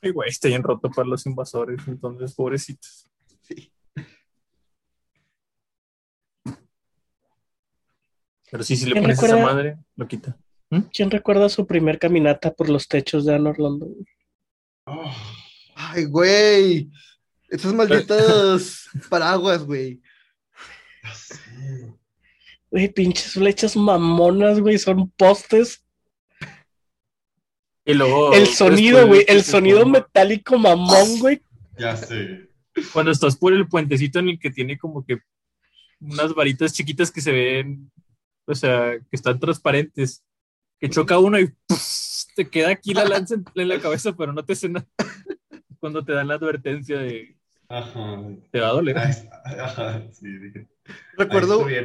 Ay, güey, está bien roto para los invasores, entonces, pobrecitos. Sí. Pero sí, si le ¿Quién pones esa madre, lo quita. ¿Quién recuerda su primer caminata por los techos de Anor London? Oh, Ay, güey. Esos malditos paraguas, güey. ya sé. Güey, pinches flechas mamonas, güey, son postes. Y luego. El sonido, después, güey, el sonido como- metálico mamón, güey. Ya sé. Cuando estás por el puentecito en el que tiene como que unas varitas chiquitas que se ven, o sea, que están transparentes, que choca uno y te queda aquí la lanza en, la cabeza, pero no te hace nada. Cuando te dan la advertencia de Ajá. te va a doler. Ajá, sí, dije. Recuerdo, Ahí.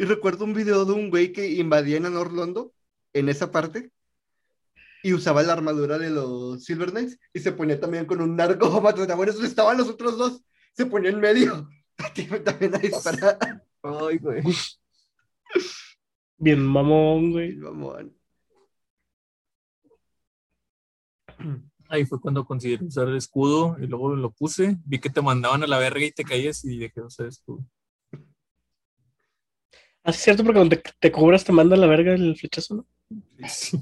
Y recuerdo un video de un güey que invadía en Anor Londo, en esa parte, y usaba la armadura de los Silver Knights, y se ponía también con un narco bueno, eso estaban los otros dos, se ponía en medio, también a disparar. Ay, güey. Bien mamón, güey. Mamón. Ahí fue cuando consideré usar el escudo y luego lo puse. Vi que te mandaban a la verga y te caías y dejé de usar escudo. Así es cierto, porque cuando te, te cobras te manda la verga el flechazo, ¿no? Sí.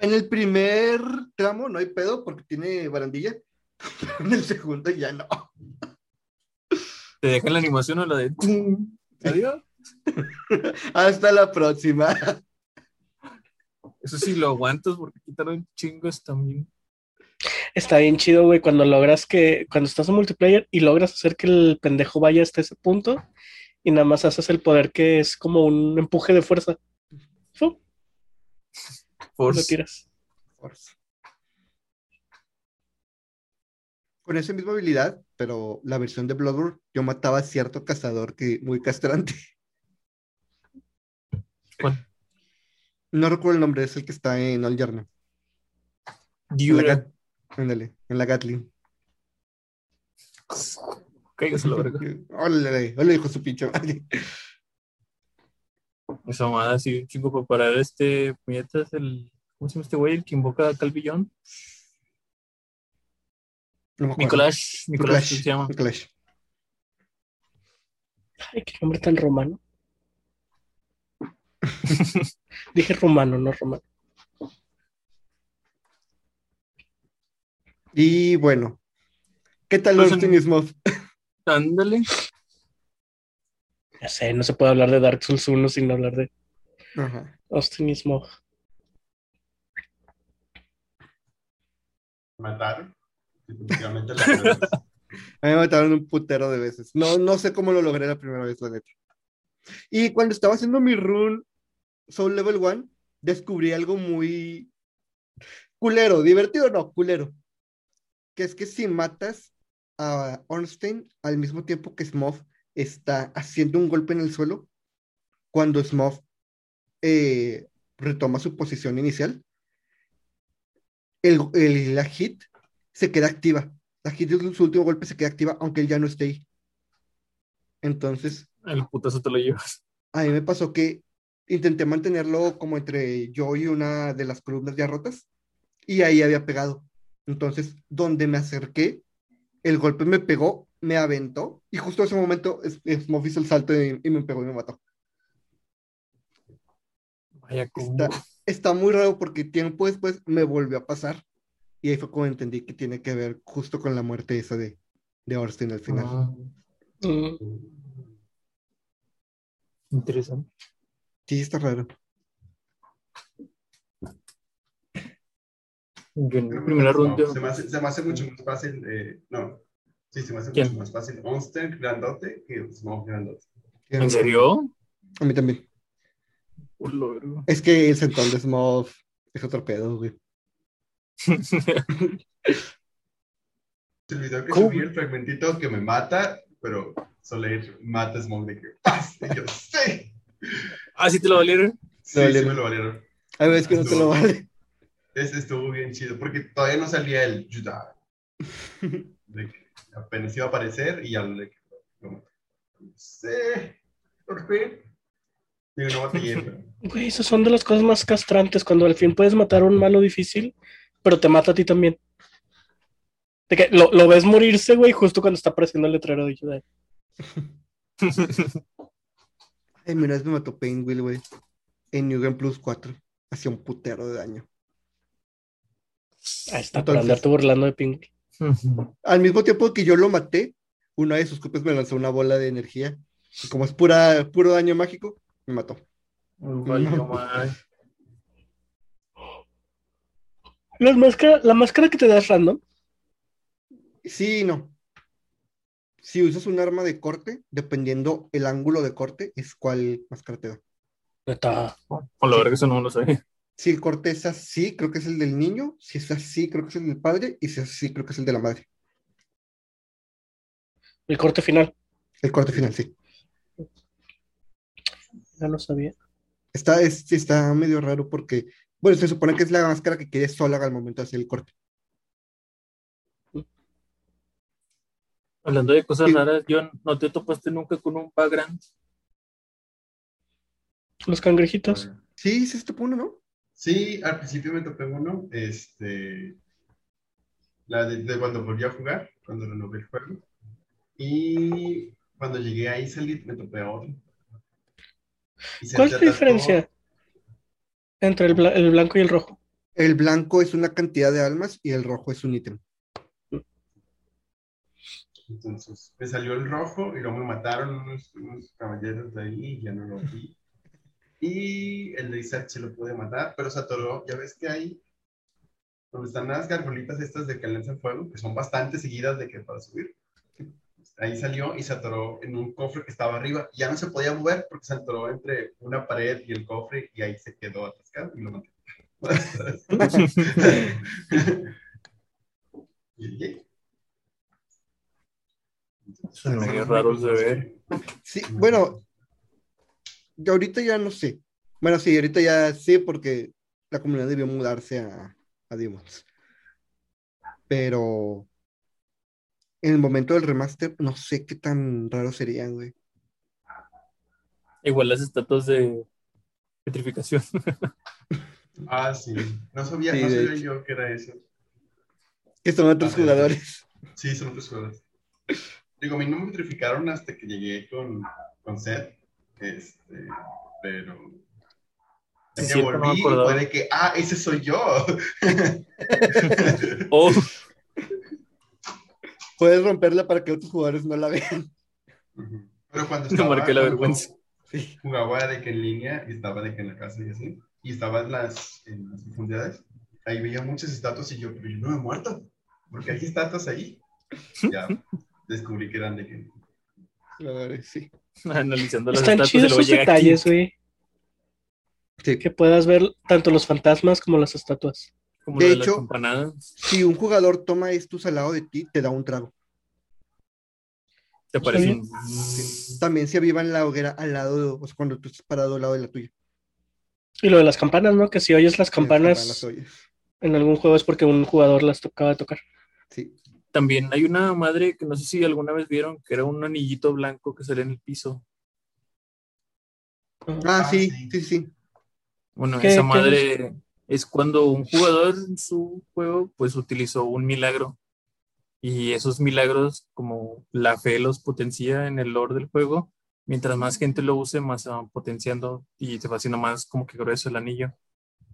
En el primer tramo no hay pedo porque tiene barandilla, en el segundo ya no. Te dejan la animación o la de. ¡tum! Adiós. Hasta la próxima. Eso sí lo aguantas porque quitaron chingos también. Está bien chido, güey, cuando logras que, cuando estás en multiplayer y logras hacer que el pendejo vaya hasta ese punto y nada más haces el poder que es como un empuje de fuerza. ¡Fum! Lo Force. tiras. Con esa misma habilidad, pero la versión de Bloodborne, yo mataba a cierto cazador que muy castrante. ¿Cuál? No recuerdo el nombre, es el que está en All Yarna. En la, Diura. Gat- ándale, en la Gatling. Cáigase la verga. Órale, órale, dijo su pinche madre. Esa mamada así, un chingo para parar este puñetas, el. ¿Cómo se llama este güey? El que invoca a Calvillón. No. Nicolás. Nicolás se llama. Nicolás. Ay, qué nombre tan romano. Dije romano, no romano. Y bueno, ¿qué tal Pues en- Austin Smith? Ándale. Ya sé, no se puede hablar de Dark Souls 1 sin hablar de Ajá. Austin y Smog. Matar. Definitivamente la verdad. A mí me mataron un putero de veces. No, no sé cómo lo logré la primera vez, la neta. Y cuando estaba haciendo mi run Soul Level 1, descubrí algo muy culero, divertido no, culero. Que es que si matas a Ornstein al mismo tiempo que Smurf está haciendo un golpe en el suelo, cuando Smurf eh, retoma su posición inicial, el, el- la hit se queda activa. La hit de su último golpe se queda activa, aunque él ya no esté ahí. Entonces, El putazo te lo llevas. a mí me pasó que intenté mantenerlo como entre yo y una de las columnas ya rotas, y ahí había pegado. Entonces, donde me acerqué, el golpe me pegó, me aventó, y justo en ese momento es- Smurf hizo el salto y, y me pegó y me mató. Vaya. Está, está muy raro porque tiempo después me volvió a pasar, y ahí fue como entendí que tiene que ver justo con la muerte esa de, de Orstein al final. Ah, Mm, interesante. Sí, está raro. Yo en la primera ronda. Se me, hace, se me hace mucho más fácil. eh, no. Sí, se me hace ¿Quién? mucho más fácil. Monster grandote que Smoke grandote. ¿En serio? A mí también. Lo. Es que el sentón de Smurf es otro pedo, güey. El video que ¿Cómo? subí, el fragmentito que me mata, pero Soler mata a Smoke de que ¡paz! Y yo, ¡sí! Ah, sí te lo valieron. Sí, valieron. sí me lo valieron. A ver, es que no te lo vale. Ese estuvo bien chido, porque todavía no salía el Judah. De que apenas iba a aparecer y ya le... como, Sí, por fin. Digo, no batallé, pero... Güey, esas son de las cosas más castrantes, cuando al fin puedes matar a un malo difícil, pero te mata a ti también. De que lo, lo ves morirse, güey, justo cuando está apareciendo el letrero de Judai. Ay, mira, me mató Painwheel, güey. En New Game Plus 4. Hacía un putero de daño. Ahí está, por Entonces- andarte burlando de Ping. Al mismo tiempo que yo lo maté, una de sus copias me lanzó una bola de energía. Y como es pura, puro daño mágico, me mató. Las máscara- la máscara que te das random, Sí y no. Si usas un arma de corte, dependiendo el ángulo de corte, es cuál máscara te da. Por la verdad que eso no lo sabía. Si el corte es así, creo que es el del niño. Si es así, creo que es el del padre. Y si es así, creo que es el de la madre. el corte final, El corte final, sí. ya lo sabía. Está, es- está medio raro porque, bueno, se supone que es la máscara que quieres sola al momento de hacer el corte. Hablando de cosas Sí. raras, John, ¿no te topaste nunca con un background? Los cangrejitos. Sí, sí, este uno, ¿no? Sí, al principio me topé uno, este, la de, de cuando volví a jugar, cuando renové el juego. Y cuando llegué a Iselit me topé a otro. ¿Cuál es la diferencia entre el, bla- el blanco y el rojo? El blanco es una cantidad de almas y el rojo es un ítem. Entonces me salió el rojo y luego me mataron unos, unos caballeros de ahí y ya no lo vi. Y el de Isaac se lo pude matar, pero se atoró. Ya ves que hay donde están las gargolitas estas de que lanzan fuego, que son bastante seguidas de que para subir. Ahí salió y se atoró en un cofre que estaba arriba. Ya no se podía mover porque se atoró entre una pared y el cofre y ahí se quedó atascado y lo maté. Son medio raros de ver. Sí, bueno, yo ahorita ya no sé. Bueno, sí, ahorita ya sé porque la comunidad debió mudarse a, a Demons. Pero en el momento del remaster, no sé qué tan raro serían, güey. Igual las estatuas de petrificación. Ah, sí. No sabía, Sí, no sabía yo que era eso. Que son otros Ah, jugadores. Sí, son otros juegos. Digo, a mí no me petrificaron hasta que llegué con, con Seth. Este, pero. Sí, no me volví, acordaba. fue de que, ah, ese soy yo. Oh, Puedes romperla para que otros jugadores no la vean. Pero cuando me estaba. marqué la vergüenza. Sí. Jugaba de que en línea y estaba de que en la casa y así. Y estaba en las, en las profundidades. Ahí veía muchas estatuas y yo, pero yo no me he muerto. Porque hay estatuas ahí. Ya descubrí que eran de que. Sí. analizando las Están chidos llega detalles, güey. Sí. Que puedas ver tanto los fantasmas como las estatuas. como De hecho-. Si un jugador toma estos al lado de ti, te da un trago. Te parece. También se avivan la hoguera al lado, de- o sea, cuando tú estás parado al lado de la tuya. Y lo de las campanas, ¿no? Que si oyes las campanas Las oyes. en algún juego es porque un jugador las tocaba de tocar. Sí. También hay una madre que no sé si alguna vez vieron, que era un anillito blanco que salía en el piso. Ah, Ah, sí, sí. sí, sí. Bueno, ¿Qué- esa madre es cuando un jugador en su juego pues utilizó un milagro y esos milagros como la fe los potencia en el lore del juego. Mientras más gente lo use, más se van potenciando y se va haciendo más como que grueso el anillo.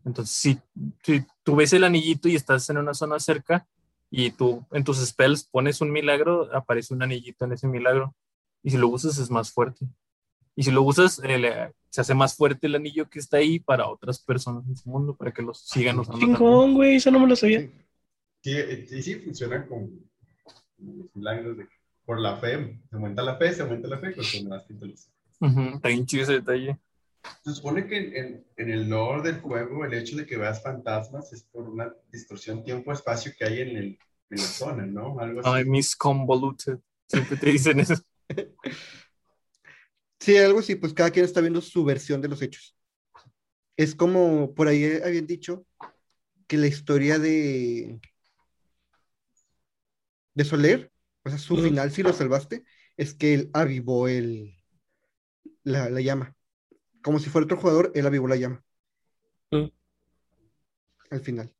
Entonces, si, si tú ves el anillito y estás en una zona cerca y tú en tus spells pones un milagro, aparece un anillito en ese milagro. Y si lo usas es más fuerte. Y si lo usas, eh, le- se hace más fuerte el anillo que está ahí para otras personas en su mundo, para que los sigan usando. Chingón, güey, eso no me lo sabía. Sí. Sí, sí funciona con los milagros de que por la fe. Se aumenta la fe, se aumenta la fe, pues con más títulos. Ujú, Está bien chido ese detalle. Se supone que en, en- en el lore del juego el hecho de que veas fantasmas es por una distorsión tiempo-espacio que hay en, el, en la zona, ¿no? Algo así. Ay, Miss Convoluted. Siempre te dicen eso. Sí, algo así, pues cada quien está viendo su versión de los hechos. Es como por ahí habían dicho que la historia de de Soler, o sea, su final, si lo salvaste, es que él avivó el la, la llama. Como si fuera otro jugador, él avivó la llama. Al final.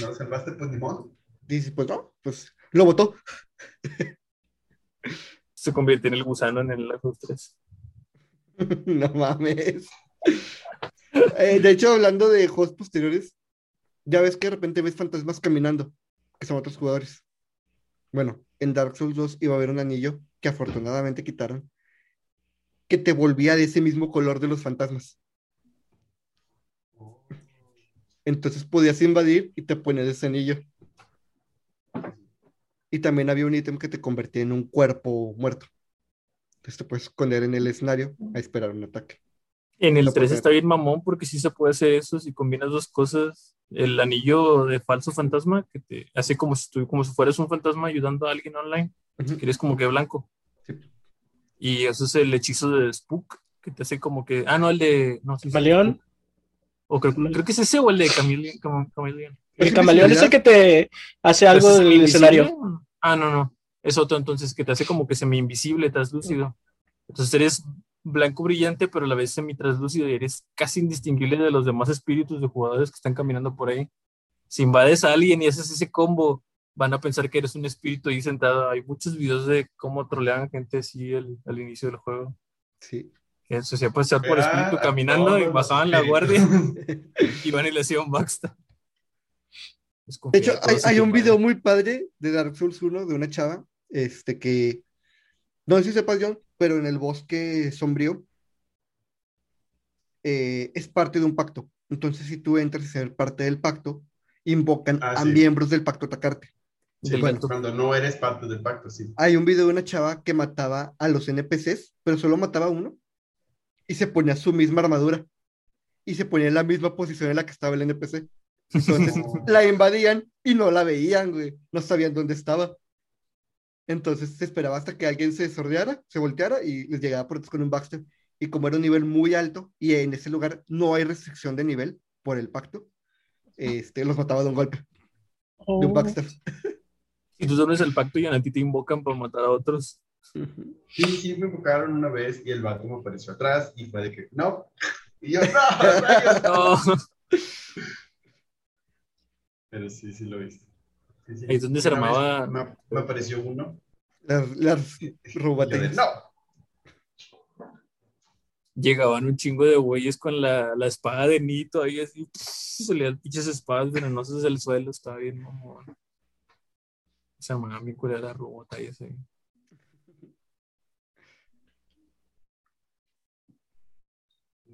No lo salvaste, pues ni modo. Dice, pues no, pues lo votó. Se convierte en el gusano en el Last of Us 3. No mames. Eh, de hecho, hablando de juegos posteriores, ya ves que de repente ves fantasmas caminando, que son otros jugadores. Bueno, en Dark Souls 2 iba a haber un anillo que afortunadamente quitaron, que te volvía de ese mismo color de los fantasmas. Entonces podías invadir y te ponías ese anillo. Y también había un ítem que te convertía en un cuerpo muerto. Entonces te puedes esconder en el escenario a esperar un ataque. En el Lo 3 puede está bien mamón porque sí se puede hacer eso si combinas dos cosas. El anillo de falso fantasma que te hace como si, tú, como si fueras un fantasma ayudando a alguien online, Ujú. que eres como que blanco. Y eso es el hechizo de Spook, que te hace como que... Ah, no, el de... No, sí, sí, Camaleón. O creo, creo que es ese o el de Chameleon. Cam- Chameleon. El ¿Es camaleón es el que te hace algo ¿Pero ese es del escenario. Ah, no, no. Es otro entonces que te hace como que semi-invisible, translúcido. Entonces eres blanco brillante, pero a la vez semi-translúcido y eres casi indistinguible de los demás espíritus de jugadores que están caminando por ahí. Si invades a alguien y haces ese combo, van a pensar que eres un espíritu ahí sentado. Hay muchos videos de cómo trolean gente así al, al inicio del juego. Sí. Que se hacía pasar por Era espíritu a caminando y pasaban la guardia y van y le hacían backstab. De hecho, hay, hay un video muy muy padre de Dark Souls 1 de una chava, este que, no sé si sepas, John, pero en el bosque sombrío eh, es parte de un pacto. Entonces, si tú entras a ser parte del pacto, invocan Ah, a sí. miembros del pacto a atacarte. Sí, cuando, pacto. cuando no eres parte del pacto, sí. Hay un video de una chava que mataba a los NPCs, pero solo mataba a uno y se ponía su misma armadura y se ponía en la misma posición en la que estaba el NPC. Entonces la invadían y no la veían, güey. No sabían dónde estaba. Entonces se esperaba hasta que alguien se sordeara, se volteara y les llegaba por detrás con un backstab. Y como era un nivel muy alto y en ese lugar no hay restricción de nivel por el pacto, este, los mataba de un golpe, de un backstab. Y tú sabes el pacto y a ti te invocan para matar a otros. Sí, sí, me invocaron una vez y el vato me apareció atrás y fue de que, no. Y yo, no, rayos". No. Pero sí, sí lo viste. Sí, sí. Ahí es donde se Una armaba- Me, me apareció uno. De, robobatallas. no. Llegaban un chingo de güeyes con la, la espada de Nito ahí así. Salían pinches espadas venenosas del suelo. Estaba bien mamón. Se armaba mi cura la robota y así.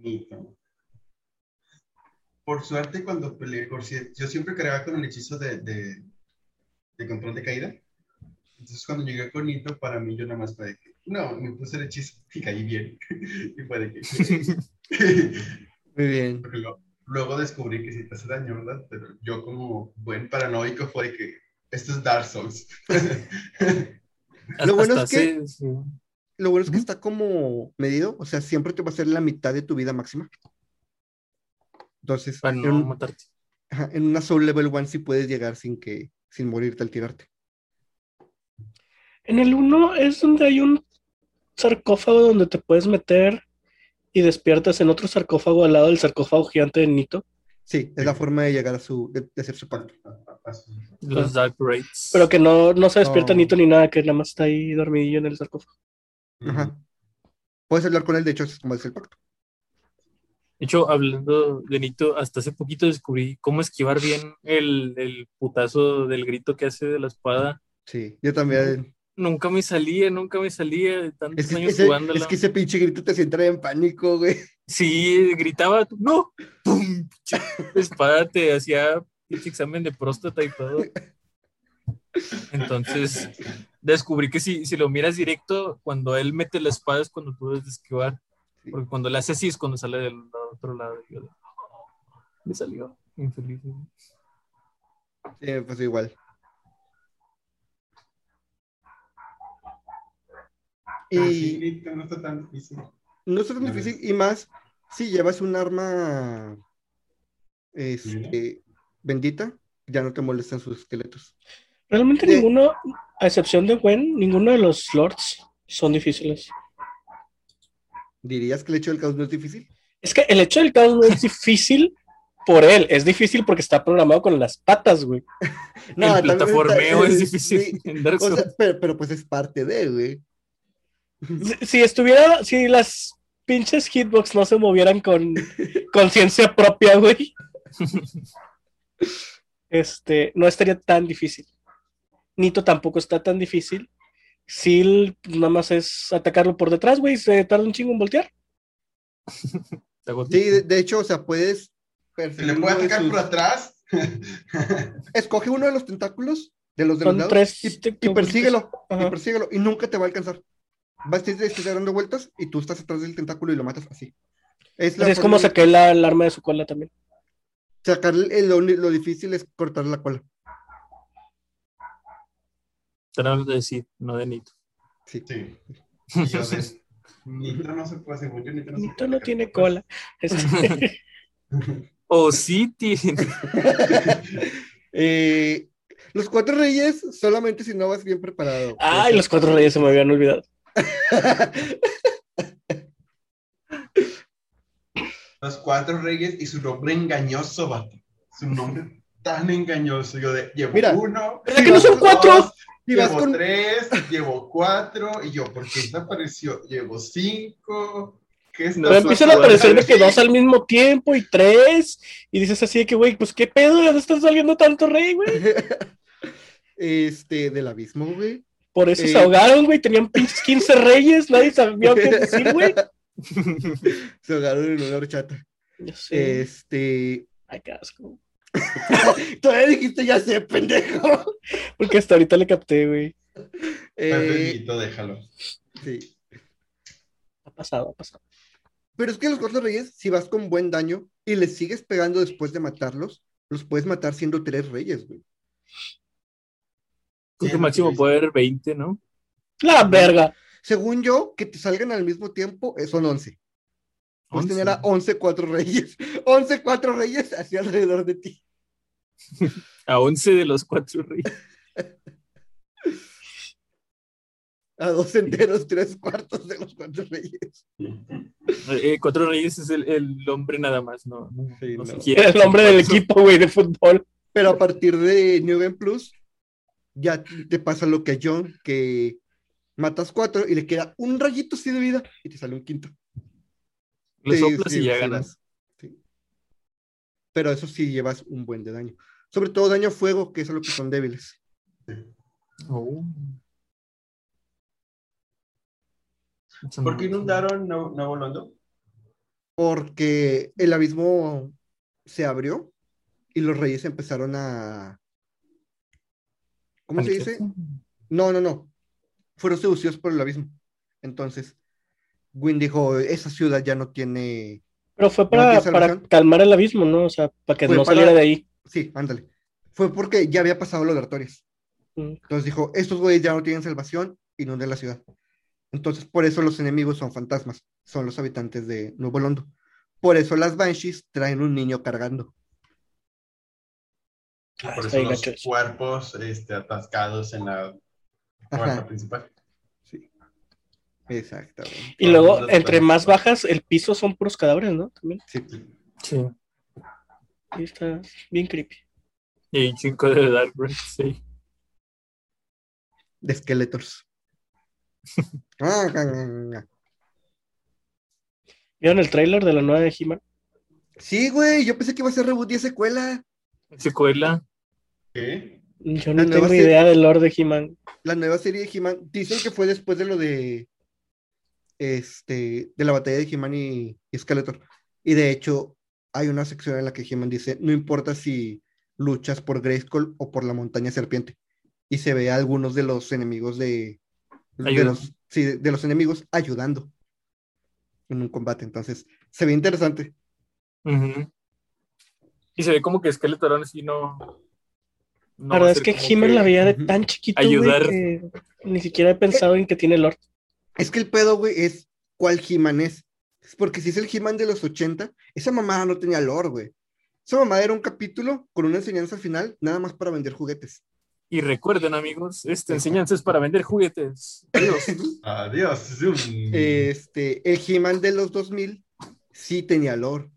Nito. Por suerte, cuando peleé, por si- yo siempre creaba con el hechizo de, de, de control de caída. Entonces, cuando llegué con Nito, para mí yo nada más fue de que, no, me puse el hechizo y caí bien. y fue de que. Muy bien. Lo- luego descubrí que sí te hace daño, ¿verdad? Pero yo, como buen paranoico, fue de que esto es Dark Souls. Lo bueno es que- sí. Lo bueno es que está como medido, o sea, siempre te va a ser la mitad de tu vida máxima. Entonces, Para en, no un- matarte. ajá, en una Soul Level 1 sí puedes llegar sin que, sin morirte al tirarte. En el 1 es donde hay un sarcófago donde te puedes meter y despiertas en otro sarcófago al lado del sarcófago gigante de Nito. Sí, es la forma de llegar a su, de, de hacer su pacto. Los Dark Raids. Pero que no, no se despierta No. Nito ni nada, que nada más está ahí dormidillo en el sarcófago. Ajá. Puedes hablar con él, de hecho, es como es el pacto. De hecho, hablando de Nito, hasta hace poquito descubrí cómo esquivar bien el, el putazo del grito que hace de la espada. Sí, yo también. Nunca me salía, nunca me salía de tantos Es que, años ese, jugándolo. es que ese pinche grito te hace entrar en pánico, güey. Sí, gritaba, ¡no! ¡Pum! Espada te hacía pinche examen de próstata y todo. Entonces, descubrí que si, si lo miras directo, cuando él mete la espada es cuando tú debes de esquivar. Sí. Porque cuando le hace así es cuando sale del otro lado. Y yo de, me salió infeliz. Sí, me pasó igual. Y Ah, sí, no está tan difícil. no es tan difícil, y más si llevas un arma este, bendita, ya no te molestan sus esqueletos. Realmente De- ninguno, a excepción de Gwen, ninguno de los lords son difíciles. ¿Dirías que el hecho del caos no es difícil? Es que el hecho del caos no es difícil por él, es difícil porque está programado con las patas, güey. el también plataformeo está- es eh, difícil sí, en Dark o sea, Souls. pero, pero pues es parte de, güey. Si, si estuviera, si las pinches hitbox no se movieran con conciencia propia, güey, este, no estaría tan difícil. Nito tampoco está tan difícil. Sil nada más es atacarlo por detrás, güey, se tarda un chingo en voltear. Sí, de, hecho, o sea, puedes ¿Se le puede atacar sus- por atrás? Escoge uno de los tentáculos de los de Son los lados tres y, y persíguelo, Ajá. y persíguelo, y nunca te va a alcanzar. Vas a estar dando vueltas y tú estás atrás del tentáculo y lo matas así. Es, la Así es como de- saqué la, el arma de su cola también. Sacar el- lo, lo difícil es cortar la cola. Tenemos de decir, no de Nito. Sí. De- Nitro no se puede, según yo, Nitro no Nito no tiene cola. O sí tiene. Eh, los cuatro reyes solamente si no vas bien preparado. Ay, los cuatro reyes se me habían olvidado. Los cuatro reyes y su nombre engañoso, vato. Su nombre tan engañoso. Yo de, llevo Mira, uno. ¿Verdad que no son llevo cuatro? dos, llevo con- tres, llevo cuatro, y yo, ¿por qué desapareció? Llevo cinco. ¿Qué está Pero empiezan a aparecer de que dos al mismo tiempo y tres. Y dices así de que, güey, pues qué pedo, ¿de dónde están saliendo tanto rey, güey? Este, del abismo, güey. Por eso Eh. se ahogaron, güey. Tenían pinches 15 reyes, nadie sabía qué decir, güey. Se ahogaron en una horchata. Yo sé. Este. Ay, qué asco. Todavía dijiste ya sé, pendejo. Porque hasta ahorita le capté, güey. Eh, Perfectito, déjalo. sí. Ha pasado, ha pasado. Pero es que los cuatro reyes, si vas con buen daño y les sigues pegando después de matarlos, los puedes matar siendo tres reyes, güey. Que Sí, máximo haber 20, ¿no? La verga. Según yo, que te salgan al mismo tiempo eh, son 11. Puedes 11. tener a 11 cuatro reyes. 11 cuatro reyes hacia alrededor de ti. A 11 de los cuatro reyes. A dos enteros, tres cuartos de los cuatro reyes. Eh, cuatro reyes es el, el hombre nada más, ¿no? no, Sí, no. El nombre del equipo, güey, de fútbol. Pero a partir de New Game Plus, ya te pasa lo que a John, que matas cuatro y le queda un rayito así de vida y te sale un quinto. Lo Sí, soplas sí, y ya sí ganas. Pero eso sí llevas un buen de daño. Sobre todo daño a fuego, que es a lo que son débiles. Oh. ¿Por qué inundaron Nuevo, Nuevo London? Porque el abismo se abrió y los reyes empezaron a. ¿Cómo se dice? No, no, no. Fueron seducidos por el abismo. Entonces, Gwyn dijo: Esa ciudad ya no tiene. Pero fue ¿No para, calmar el abismo, ¿no? O sea, para que Fue no para- saliera de ahí. Sí, ándale. Fue porque ya había pasado lo de Artorias. Mm. Entonces dijo: Estos güeyes ya no tienen salvación, inunden la ciudad. Entonces, por eso los enemigos son fantasmas, son los habitantes de Nuevo Londo. Por eso las Banshees traen un niño cargando. Ah, Por eso los gacho cuerpos este, atascados en la puerta principal. sí. Exactamente. Y luego, entre más bajas, el piso son puros cadáveres, ¿no? También. Sí. Sí. Y está bien creepy. Y 5 de Dark Breath, sí. De esqueletos. Ah. ¿Vieron el tráiler de la nueva de He-Man? Sí, güey, yo pensé que iba a ser reboot y secuela. Secuela. ¿Qué? Yo no tengo serie- idea del lore de He-Man. La nueva serie de He-Man, dicen que fue después de lo de este de la batalla de He-Man y, y Skeletor. Y de hecho, hay una sección en la que He-Man dice, no importa si luchas por Grayskull o por la montaña serpiente, y se ve a algunos de los enemigos de, de los, sí, de los enemigos ayudando en un combate. Entonces, se ve interesante. Y se ve como que Skeletor aún así no. No verdad es que como He-Man la veía de tan chiquito, que ni siquiera he pensado en que tiene Lord. Es que el pedo, güey, es cuál He-Man es. Es porque si es el He-Man de los 80, esa mamada no tenía lore, güey. Esa mamada era un capítulo con una enseñanza al final, nada más para vender juguetes. Y recuerden, amigos, esta enseñanza es para vender juguetes. Adiós. Adiós. Este, el He-Man de los 2000 sí tenía lore.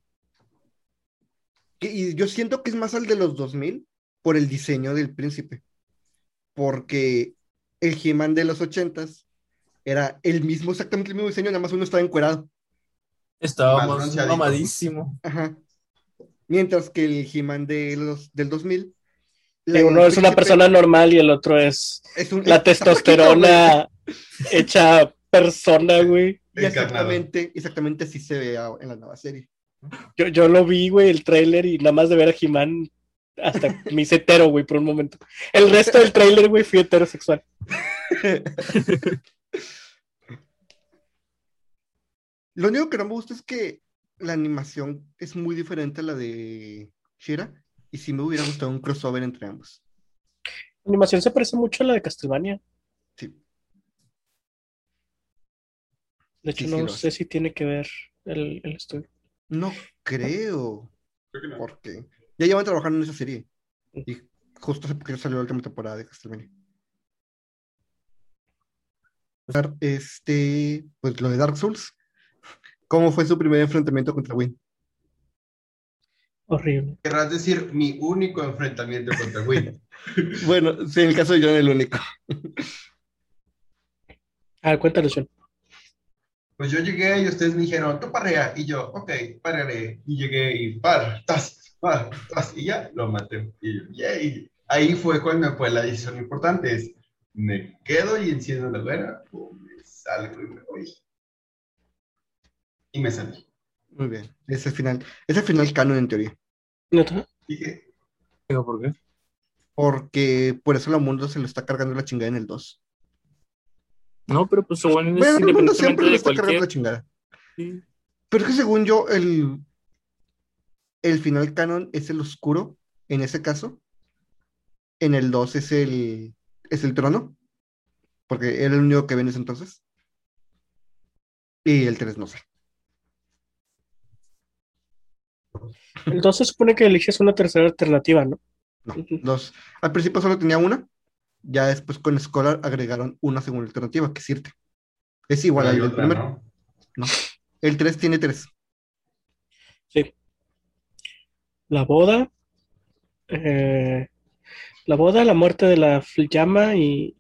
Que- Y yo siento que es más al de los 2000 por el diseño del príncipe. Porque el He-Man de los 80s era el mismo, exactamente el mismo diseño, nada más uno estaba encuerado. Estábamos bronceadito. mamadísimo. Ajá. Mientras que el He-Man de los, del 2000. Que la- uno es una persona normal y el otro es es un- la testosterona hecha persona, güey. Exactamente, exactamente así se ve en la nueva serie. Yo, yo lo vi, güey, el tráiler y nada más de ver a He-Man hasta me hice hetero, güey, por un momento. El resto del tráiler, güey, fui heterosexual. Lo único que no me gusta es que la animación es muy diferente a la de Shira. Y sí me hubiera gustado un crossover entre ambos. La animación se parece mucho a la de Castlevania. Sí. De hecho, Sí, no sé si tiene que ver el, el estudio. No creo, Creo que no. porque ya llevan trabajando en esa serie. Y justo poquito salió la última temporada de Castlevania. Este, pues lo de Dark Souls. ¿Cómo fue su primer enfrentamiento contra Win? Horrible. Querrás decir mi único enfrentamiento contra Win. Bueno, sí, en el caso de John, el único. Ah, cuéntale, Sean. Pues yo llegué y ustedes me dijeron, tú parrea. Y yo, ok, pararé. Y llegué y par, tas, Y ya lo maté. Y yo, yay. Ahí fue cuando fue la decisión importante. Es, me quedo y enciendo la hoguera, o me salgo y me voy. Y me salí. Muy bien. Es el final. Es el final canon en teoría. ¿Neta? Dije, ¿por qué? Porque por eso la mundo se lo está cargando la chingada en el 2. No, pero pues es Bueno, el mundo siempre le está cargando la chingada. Sí. Pero es que según yo, el, el final canon es el oscuro, en ese caso. En el 2 es el, es el trono, porque era el único que ven en ese entonces. Y el 3 no sé. Entonces se supone que eliges una tercera alternativa, ¿no? No, los, al principio solo tenía una, ya después con Scholar agregaron una segunda alternativa, que es Irte. Es igual al del primero. ¿no? El 3 tiene 3. Sí. La boda. eh, la boda, la muerte de la llama y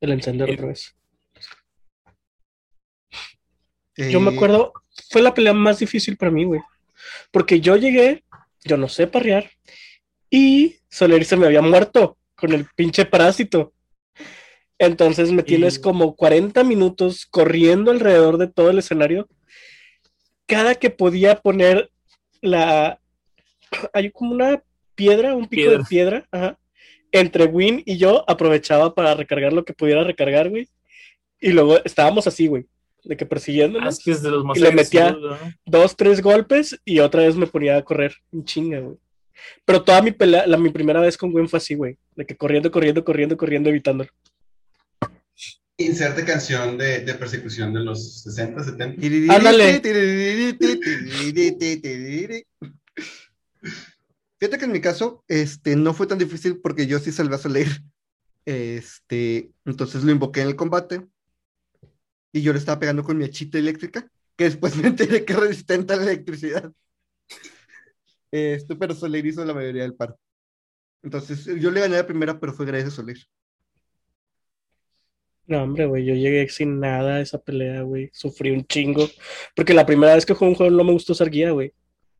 el encender otra vez. Yo me Eh, acuerdo, fue la pelea más difícil para mí, güey. Porque yo llegué, yo no sé parrear, y Soler se me había muerto con el pinche parásito. Entonces me tienes Y- como 40 minutos corriendo alrededor de todo el escenario. Cada que podía poner la... Hay como una piedra, un pico de Piedra. ajá, entre Win y yo aprovechaba para recargar lo que pudiera recargar, güey. Y luego estábamos así, güey, de que Ah, persiguiéndonos es que es de los más Y le metía- dos, tres golpes y otra vez me ponía a correr. Un chinga, güey. Pero toda mi pelea, la, mi primera vez con Gwen fue así, güey. De que corriendo, corriendo, corriendo, corriendo, evitándolo. Inserte canción de, de persecución de los 60, 70. Ándale. Fíjate que en mi caso, este, no fue tan difícil porque yo sí salvé a Soleil. Este, entonces lo invoqué en el combate y yo le estaba pegando con mi hachita eléctrica, que después me enteré que es resistente a la electricidad. Este, pero Soleil hizo la mayoría del paro. Entonces yo le gané la primera, pero fue gracias a Soleil. No, hombre, güey, yo llegué sin nada a esa pelea, güey. Sufrí un chingo. Porque la primera vez que jugué un juego no me gustó usar guía, güey.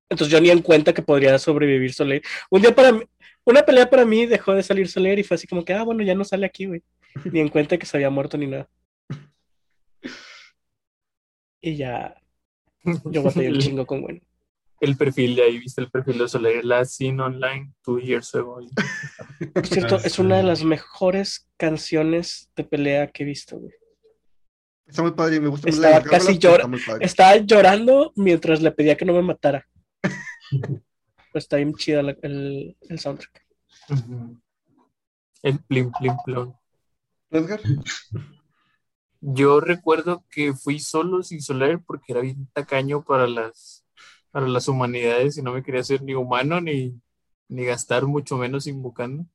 Entonces yo ni en cuenta que podría sobrevivir Soler. Un día para mí, una pelea para mí dejó de salir Soler y fue así como que, ah, bueno, ya no sale aquí, güey. Ni en cuenta que se había muerto ni nada. Y ya, yo batallé un chingo con Gwen. El perfil de ahí, viste el perfil de Soler, Last Seen Online two years ago. Por cierto, es una de las mejores canciones de pelea que he visto, güey. Está muy padre, me gusta Estaba la casi está padre. Estaba llorando mientras le pedía que no me matara. Pues está bien chida la- el, el soundtrack. Ujú. El plim plim plon. Edgar, Yo recuerdo que fui solo sin Soler porque era bien tacaño para las, para las humanidades y no me quería ser ni humano ni, ni gastar mucho menos invocando.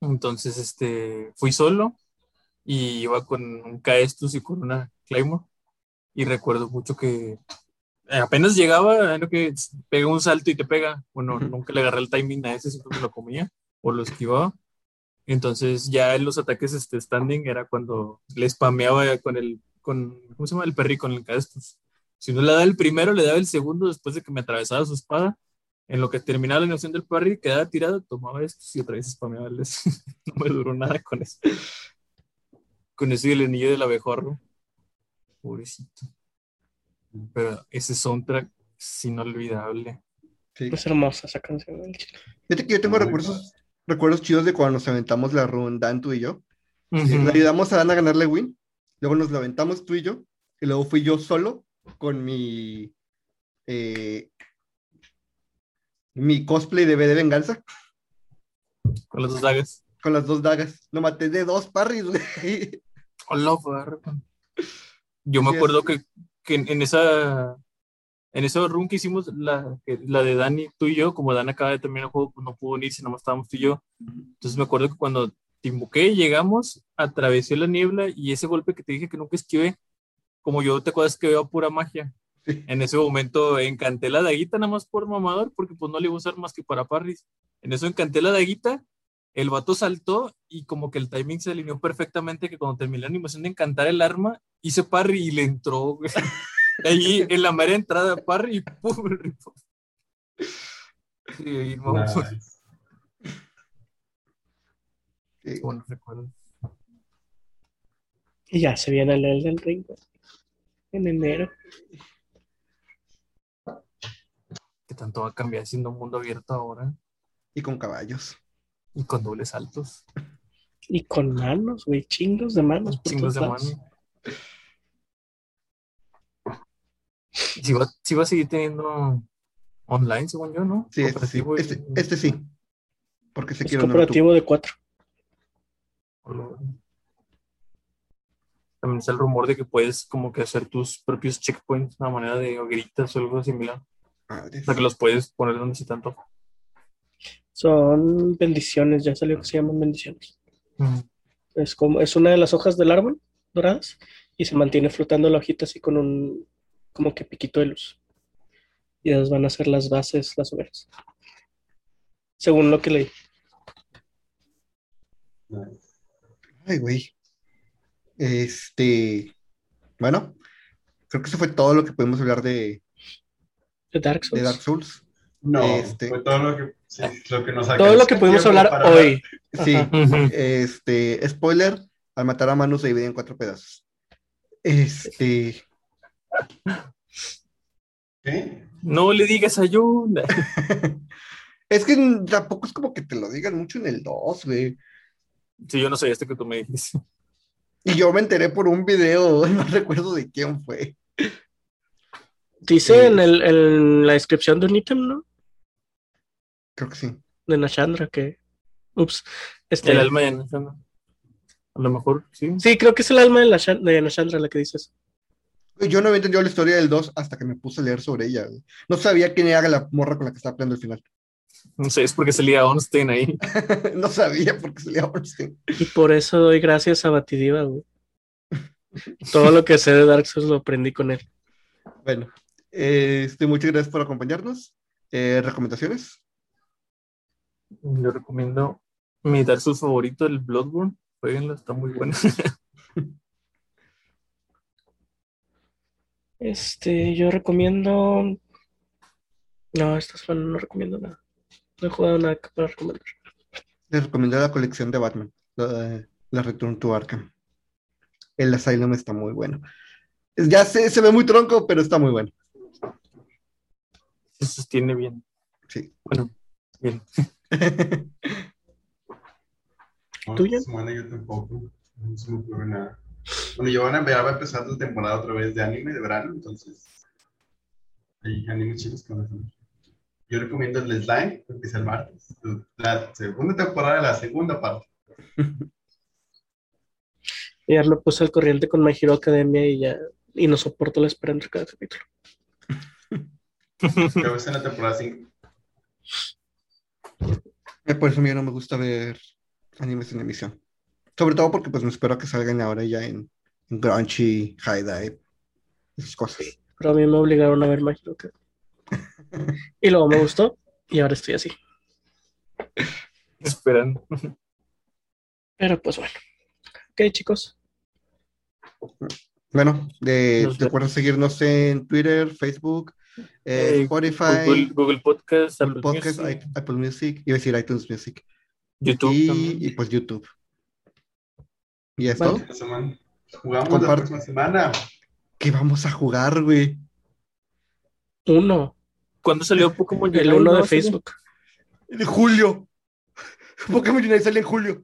Entonces, este, fui solo y iba con un Caestus y con una Claymore. Y recuerdo mucho que apenas llegaba, lo que pega un salto y te pega. Bueno, nunca le agarré el timing a ese, siempre me lo comía o lo esquivaba. Entonces ya en los ataques este, standing era cuando le spameaba con el, con, ¿cómo se llama? El perry con el Caestus. Si no le daba el primero, le daba el segundo después de que me atravesaba su espada. En lo que terminaba la animación del parry, quedaba tirado, tomaba esto y otra vez spameaba el. No me duró nada con eso. Con eso y el anillo del abejorro. Pobrecito. Pero ese soundtrack es inolvidable. sí. Es hermosa esa canción. del chile. Fíjate que yo tengo Muy recuerdos, recuerdos chidos de cuando nos aventamos la ronda, Dan, tú y yo. Le ayudamos a Dan a ganarle win, luego nos la aventamos tú y yo, y luego fui yo solo con mi eh, mi cosplay de B de venganza, Con las dos dagas. con las dos dagas. Lo maté de dos parries, güey. Hola. Yo me Sí, acuerdo que, que en, esa en esa run que hicimos, la, la de Dani, tú y yo, como Dan acaba de terminar el juego, pues no pudo unirse, nomás estábamos tú y yo. Entonces me acuerdo que cuando te invoqué, llegamos, atravesé la niebla y ese golpe que te dije que nunca esquivé, como yo te acuerdas que veo pura magia. Sí. En ese momento encanté la daguita nada más por mamador, porque pues no le iba a usar más que para parries. En eso encanté la daguita, el vato saltó y como que el timing se alineó perfectamente que cuando terminé la animación de encantar el arma, hice parry y le entró, güey. Ahí en la mera entrada, parry y pum. Sí, ahí, vamos. Nice. Sí. Bueno, recuerdo. Y ya se viene el Elden Ring güey. En enero. Que tanto va a cambiar siendo un mundo abierto ahora Y con caballos. y con dobles saltos, Y con manos, güey, chingos de manos. chingos de lados. mano. Si va, sí va a seguir teniendo online, según yo, ¿no? Sí, este sí. Este, este sí. Porque se Es quiere cooperativo de cuatro. También está el rumor de que puedes como que hacer tus propios checkpoints, una manera de hogueritas o algo similar. O sea, que los puedes poner donde se tanto. Son bendiciones, ya salió que se llaman bendiciones. Es como, es una de las hojas del árbol doradas y se mantiene flotando la hojita así con un como que piquito de luz. Y esas van a ser las bases, las hogueras. Según lo que leí. Ay, güey. Este. Bueno, creo que eso fue todo lo que pudimos hablar de, De Dark de Souls. Dark Souls. No, Este- fue todo lo que, sí, lo que nos Todo lo que pudimos hablar para- hoy. Sí, Ajá. este. Spoiler: al matar a Manu se divide en cuatro pedazos. Este. ¿Qué? No le digas ayuda. Es que tampoco es como que te lo digan mucho en el 2, güey. Sí, yo no sabía esto que tú me dijiste. Y yo me enteré por un video, no recuerdo de quién fue. Dice Sí. en, el, en la descripción de un ítem, ¿no? Creo que sí. De Nashandra que. Ups. Este, El alma de Nashandra. A lo mejor, sí. Sí, creo que es el alma de, la, de la que dices. Yo no había entendido la historia del 2 hasta que me puse a leer sobre ella. No sabía quién era la morra con la que estaba peleando al final. No sé, es porque salía Onstein ahí. no sabía por qué salía Ornstein. Y por eso doy gracias a Batidiva, güey. Todo lo que sé de Dark Souls lo aprendí con él. Bueno, eh, este, muchas gracias por acompañarnos. Eh, ¿Recomendaciones? Yo recomiendo mi Dark Souls favorito, el Bloodborne. Jueguenlo, está muy bueno. Este, yo recomiendo. No, esta semana no recomiendo nada. No he jugado nada para recomendar. Les recomiendo la colección de Batman, la, la Return to Arkham. El Asylum está muy bueno. Ya sé, se ve muy tronco, pero está muy bueno. se sostiene bien. Sí. Bueno, bien. Esta semana yo tampoco. No se me ocurre nada. Bueno, yo van a ya va a empezar la temporada otra vez de anime de verano, entonces. Hay animes chidos que van a ver. Yo recomiendo el Slime, que empieza el martes. La segunda temporada, la segunda parte. Ya me puse al corriente con My Hero Academia y ya. Y no soporto la espera entre cada capítulo. Creo que es en la temporada 5. Eh, Por eso a mí no me gusta ver animes en emisión. Sobre todo porque pues me espero a que salgan ahora ya en, en Crunchy, High Dive, esas cosas. Pero a mí me obligaron a ver My Hero Academia. Y luego me gustó y ahora estoy así. Esperan. Pero pues bueno. Ok, chicos. Bueno, recuerden seguirnos en Twitter, Facebook, eh, Eh, Spotify, Google, Google Podcast, Apple Apple Podcast, Music, i- Apple Music, iba a decir iTunes Music, YouTube y, pues YouTube. ¿Y es todo? Semana. Jugamos la próxima semana. ¿Qué vamos a jugar, güey? Uno. ¿Cuándo salió Pokémon El Unite, uno no? de Facebook. En julio. Pokémon Unite sale en julio.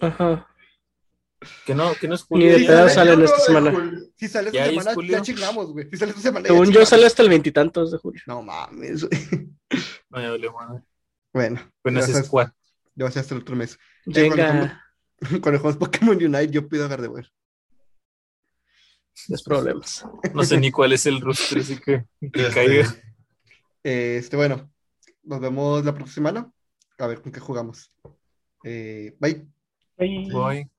Ajá. Que no, que no es Ni de Julio. pedo sale salen el esta de semana. julio. Si sale Ya esta es semana, julio. ya chingamos, güey. Si sale esta semana, Según yo sale hasta el veintitantos de julio. No mames. No, ya valió madre. Bueno, Bueno, ya ese sabes, Squad. ya va a ser hasta el otro mes. Llega Cuando jugamos Pokémon Unite, yo pido a Gardevoir. los problemas. No sé ni cuál es el rostro, así que, que sé. caiga. Este, bueno, nos vemos la próxima semana. A ver con qué jugamos. Eh, bye. Bye. Voy.